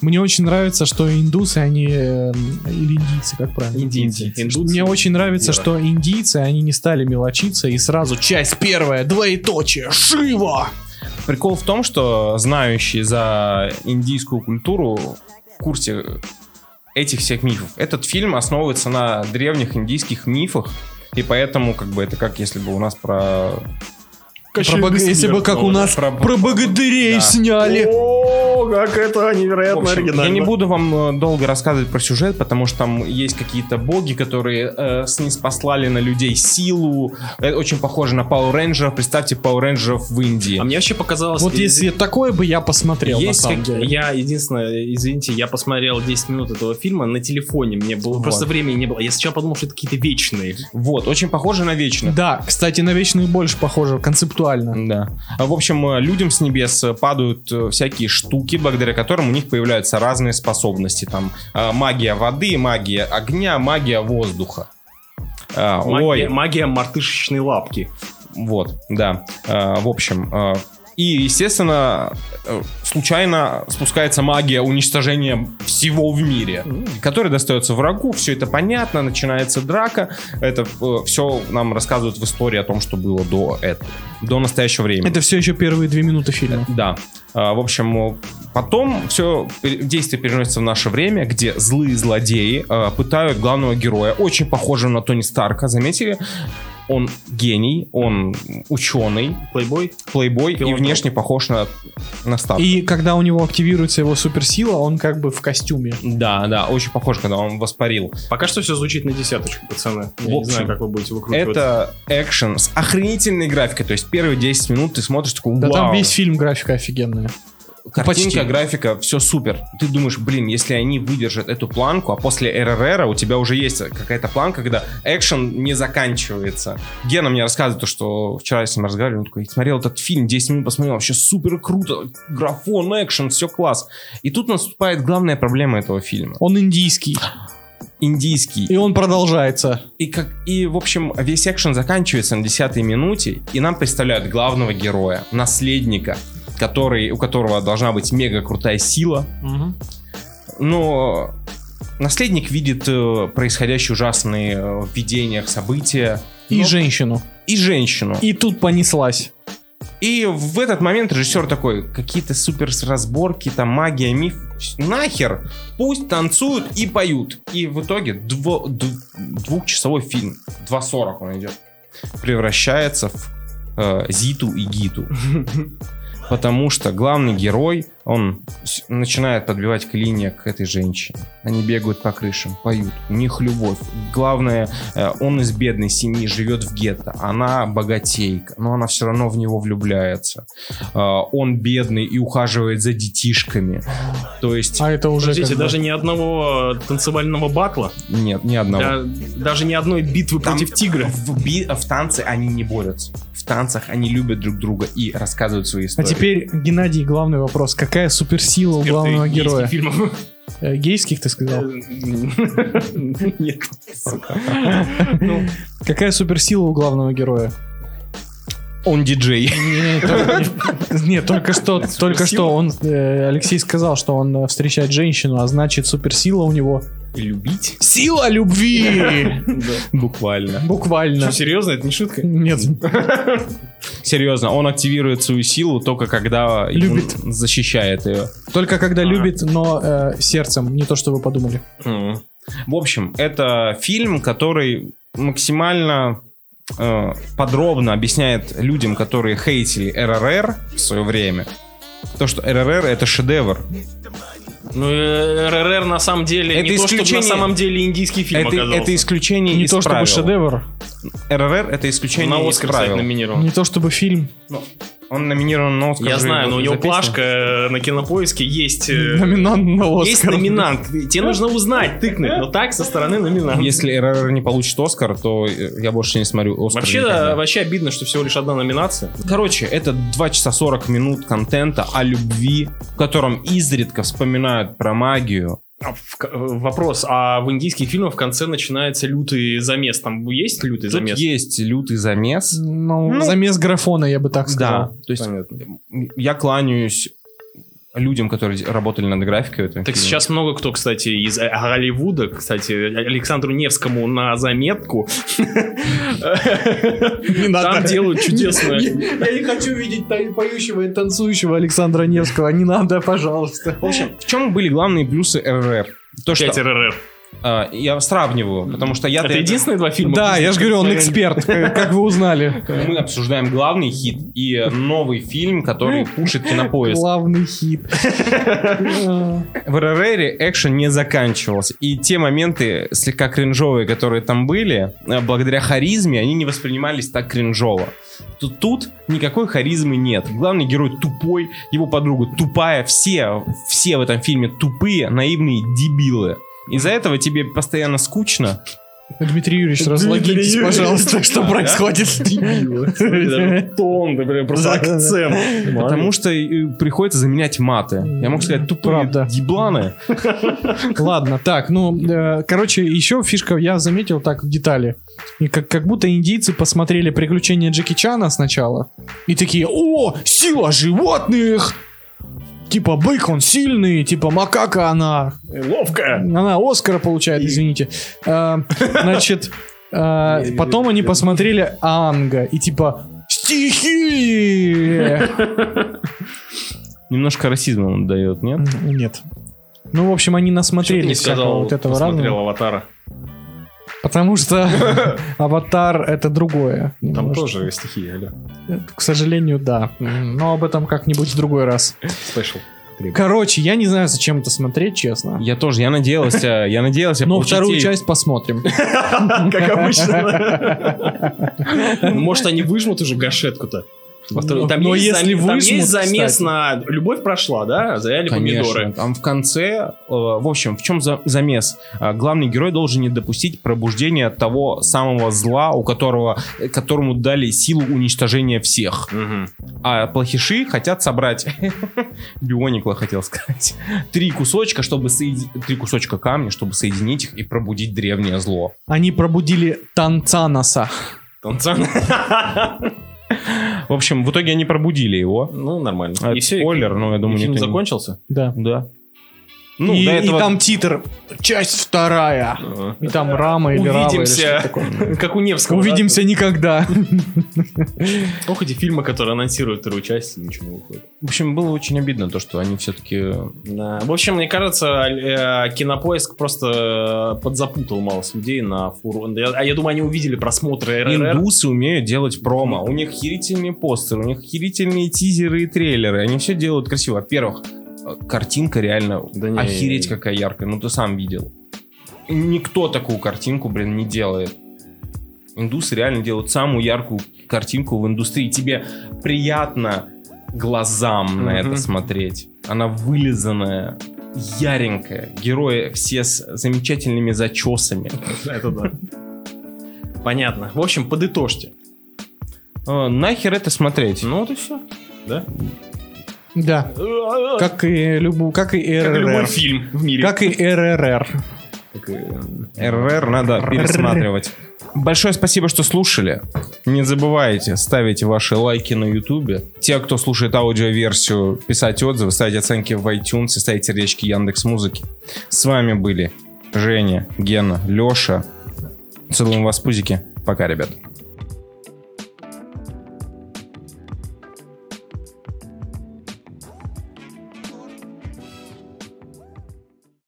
Мне очень нравится, что индусы, они... э, Или индийцы, как правильно? Индийцы. Индусы. Мне очень нравится, Вера. что индийцы, они не стали мелочиться и сразу часть первая, двоеточие, Шива! Прикол в том, что знающие за индийскую культуру в курсе этих всех мифов. Этот фильм основывается на древних индийских мифах, и поэтому как бы это как если бы у нас про Про бог- Если бы как у нас Про- про богатырей Да. сняли. О, как это невероятно общем, оригинально. я не буду вам э, долго рассказывать про сюжет, потому что там есть какие-то боги, которые э, снизпослали на людей силу. Это очень похоже на Power Rangers. Представьте Power Rangers в Индии. А мне вообще показалось... Вот из- если такое бы я посмотрел, на Есть самом какие- деле. Я, единственное, извините, я посмотрел 10 минут этого фильма на телефоне, мне было Вот. просто времени не было. Я сначала подумал, что это какие-то вечные. Вот, очень похоже на вечных. Да, кстати, на вечную больше похоже, концептуально. Да. В общем, э, людям с небес э, падают всякие штуки, благодаря которым у них появляются разные способности. Там э, магия воды, магия огня, магия воздуха. А, Магия, Ой, магия мартышечной лапки. вот, да. Э, В общем, и, естественно, э, случайно спускается магия уничтожения всего в мире, которая достается врагу. Все это понятно, начинается драка. Это все нам рассказывают в истории о том, что было до этого, до настоящего времени. Это все еще первые две минуты фильма. Да. А, В общем, э, потом все действие переносится в наше время, где злые злодеи э, пытают главного героя, очень похожего на Тони Старка, заметили? Он гений, он ученый, Плейбой? плейбой и внешне похож на, на Старка. И когда у него активируется его суперсила, он как бы в костюме. Да, да, очень похож, когда он воспарил. Пока что все звучит на десяточку, пацаны. Я В не общем, знаю, как вы будете выкручиваться. Это экшен с охренительной графикой, то есть первые 10 минут ты смотришь такой, Да там «Вау». весь фильм графика офигенная. Картинка, Почти. графика, все супер. Ты думаешь, блин, если они выдержат эту планку, а после РРР у тебя уже есть какая-то планка, когда экшен не заканчивается. Гена мне рассказывает, то, что вчера я с ним разговаривал, он такой, смотрел этот фильм, 10 минут посмотрел, вообще супер круто, графон, экшен, все класс. И тут наступает главная проблема этого фильма. Он индийский. Индийский. И он продолжается. И, как, и, в общем, весь экшен заканчивается на 10 минуте, и нам представляют главного героя, наследника, который, у которого должна быть мега крутая сила, но наследник видит э, происходящие ужасные э, в видениях события И Ну, женщину. и женщину. И тут понеслась. И в этот момент режиссер такой, какие-то супер разборки, там магия, миф, нахер, пусть танцуют и поют. И в итоге дво- д- двухчасовой фильм, 2.40 он идет, превращается в э, Зиту и Гиту. Потому что главный герой, он начинает подбивать клинья к этой женщине. Они бегают по крышам, поют. У них любовь. Главное, э, он из бедной семьи, живет в гетто. Она богатейка, но она все равно в него влюбляется. Э, Он бедный и ухаживает за детишками. То есть, А это уже Подождите, как бы- даже ни одного танцевального батла, нет, ни одного. Да, даже ни одной битвы Там против тигра. В, би- в танце они не борются. В танцах они любят друг друга и рассказывают свои А истории. теперь, Геннадий, главный вопрос. Какая суперсила у главного героя? гейских фильмов. Э, Гейских, ты сказал? Нет. Ну, Какая суперсила у главного героя? Он диджей. Нет, только что, только что он, э, Алексей сказал, что он э, встречает женщину, а значит суперсила у него Любить? сила любви. Буквально. Буквально. Что, серьезно? Это не шутка? Нет. Серьезно, он активирует свою силу только когда Любит. защищает ее. Только когда любит, но э, сердцем, не то, что вы подумали. В общем, это фильм, который максимально э, подробно объясняет людям, которые хейтили РРР в свое время, то, что РРР это шедевр. Ну, РРР на самом деле Это не то, чтобы на исключение- самом деле индийский фильм Это, оказался. это исключение Не из то, чтобы правил. шедевр, РРР это исключение На из кстати, правил. номинирован. не то, чтобы фильм. Он номинирован на Оскар. Я знаю, но у него плашка э, на кинопоиске есть. э, Номинант на Есть Оскар. номинант. Тебе нужно узнать, тыкнуть, но так со стороны номинанта. Если РРР не получит Оскар, то э, я больше не смотрю Оскар. Вообще, да, вообще обидно, что всего лишь одна номинация. Короче, это 2 часа 40 минут контента о любви, в котором изредка вспоминают про магию. А э, Вопрос, а в индийских фильмах в конце начинается лютый замес? Там есть лютый Тут замес? есть лютый замес. Ну, Ну, замес графона, я бы так Да, сказал. то есть Понятно. я кланяюсь людям, которые работали над графикой в этом Так фильме. сейчас много кто, кстати, из э, Голливуда, кстати, Александру Невскому на заметку. Там делают чудесное. Я не хочу видеть поющего и танцующего Александра Невского. Не надо, пожалуйста. В общем, в чем были главные плюсы РРР? То, что 5 РРР. А, Я сравниваю, потому что я... Это единственные два фильма? Да, я же говорю, он эксперт, как вы узнали. Мы обсуждаем главный хит и новый фильм, который пушит кинопоиск. Главный хит. В РРР экшен не заканчивался. И те моменты слегка кринжовые, которые там были, э, благодаря харизме, они не воспринимались так кринжово. Тут, тут никакой харизмы нет. Главный герой тупой, его подруга тупая. Все, все в этом фильме тупые, наивные дебилы. Из-за этого тебе постоянно скучно. Дмитрий Юрьевич, разлогитесь, пожалуйста, что происходит. Тон, просто акцент. Потому что э, приходится заменять маты. Я мог сказать тупые Правда. ебланы. Ладно, так, ну, э, короче, еще фишка, я заметил так в детали. И как, как будто индийцы посмотрели приключения Джеки Чана сначала. И такие, о, сила животных! Типа бык, он сильный, типа макака она. Ловко. Она Оскара получает, извините. А, Значит, а, потом не, они не. посмотрели Анга и типа стихи! Немножко расизма он дает, нет? Нет. Ну, в общем, они насмотрелись не сказал, вот этого посмотрел разного. «Аватара»? Потому что Аватар это другое. Там тоже стихи, алло. К сожалению, да. Но об этом как-нибудь в другой раз. Спешл. Короче, я не знаю, зачем это смотреть, честно. Я тоже, я надеялся, я надеялся Но вторую часть посмотрим. Как обычно. Ну, Может, они выжмут уже гашетку-то? Во второй- Но- Там но есть если зам- там выжмут, есть замес кстати. на «Любовь прошла», да? Заяли Конечно, помидоры. там в конце, э, в общем, в чем за- замес? А, Главный герой должен не допустить пробуждения того самого зла, у которого, э, которому дали силу уничтожения всех. Мгм. А плохиши хотят собрать, бионикла хотел сказать, три кусочка, чтобы соединить, три кусочка камня, чтобы соединить их и пробудить древнее зло. Они пробудили Танцаноса. Танцан. В общем, в итоге они пробудили его. Ну, нормально. А, И все, спойлер, но я думаю, фильм никто не- закончился? Да. Да. Ну, и, до и этого... там титр. Часть вторая. Ага. И там рама или рава. или Увидимся. Как у Невского. Увидимся никогда. да? Ох, эти фильмы, которые анонсируют вторую часть, ничего не выходит. В общем, было очень обидно то, что они все-таки... Да. В общем, мне кажется, э, кинопоиск просто подзапутал малость людей на фуру. А я думаю, они увидели просмотры РРР. Индусы умеют делать промо. У них херительные постеры, у них херительные тизеры и трейлеры. Они все делают красиво. Во-первых, картинка реально Да не- охереть какая яркая. Ну ты сам видел. Никто такую картинку, блин, не делает. Индусы реально делают самую яркую картинку в индустрии. Тебе приятно глазам на Мгм. это смотреть. Она вылизанная, яренькая. Герои все с замечательными зачесами. Это да. Понятно. В общем, подытожьте. Э, Нахер это смотреть? Ну вот и все. Да? Да. Как, Как и, любу, как и любой РРР. фильм в мире. Как и РРР. Как РРР надо пересматривать. Большое спасибо, что слушали. Не забывайте ставить ваши лайки на ютубе. Те, кто слушает аудиоверсию, писать отзывы, ставить оценки в iTunes, ставить сердечки Яндекс Музыки. С вами были Женя, Гена, Леша. Целуем вас пузики. Пока, ребят.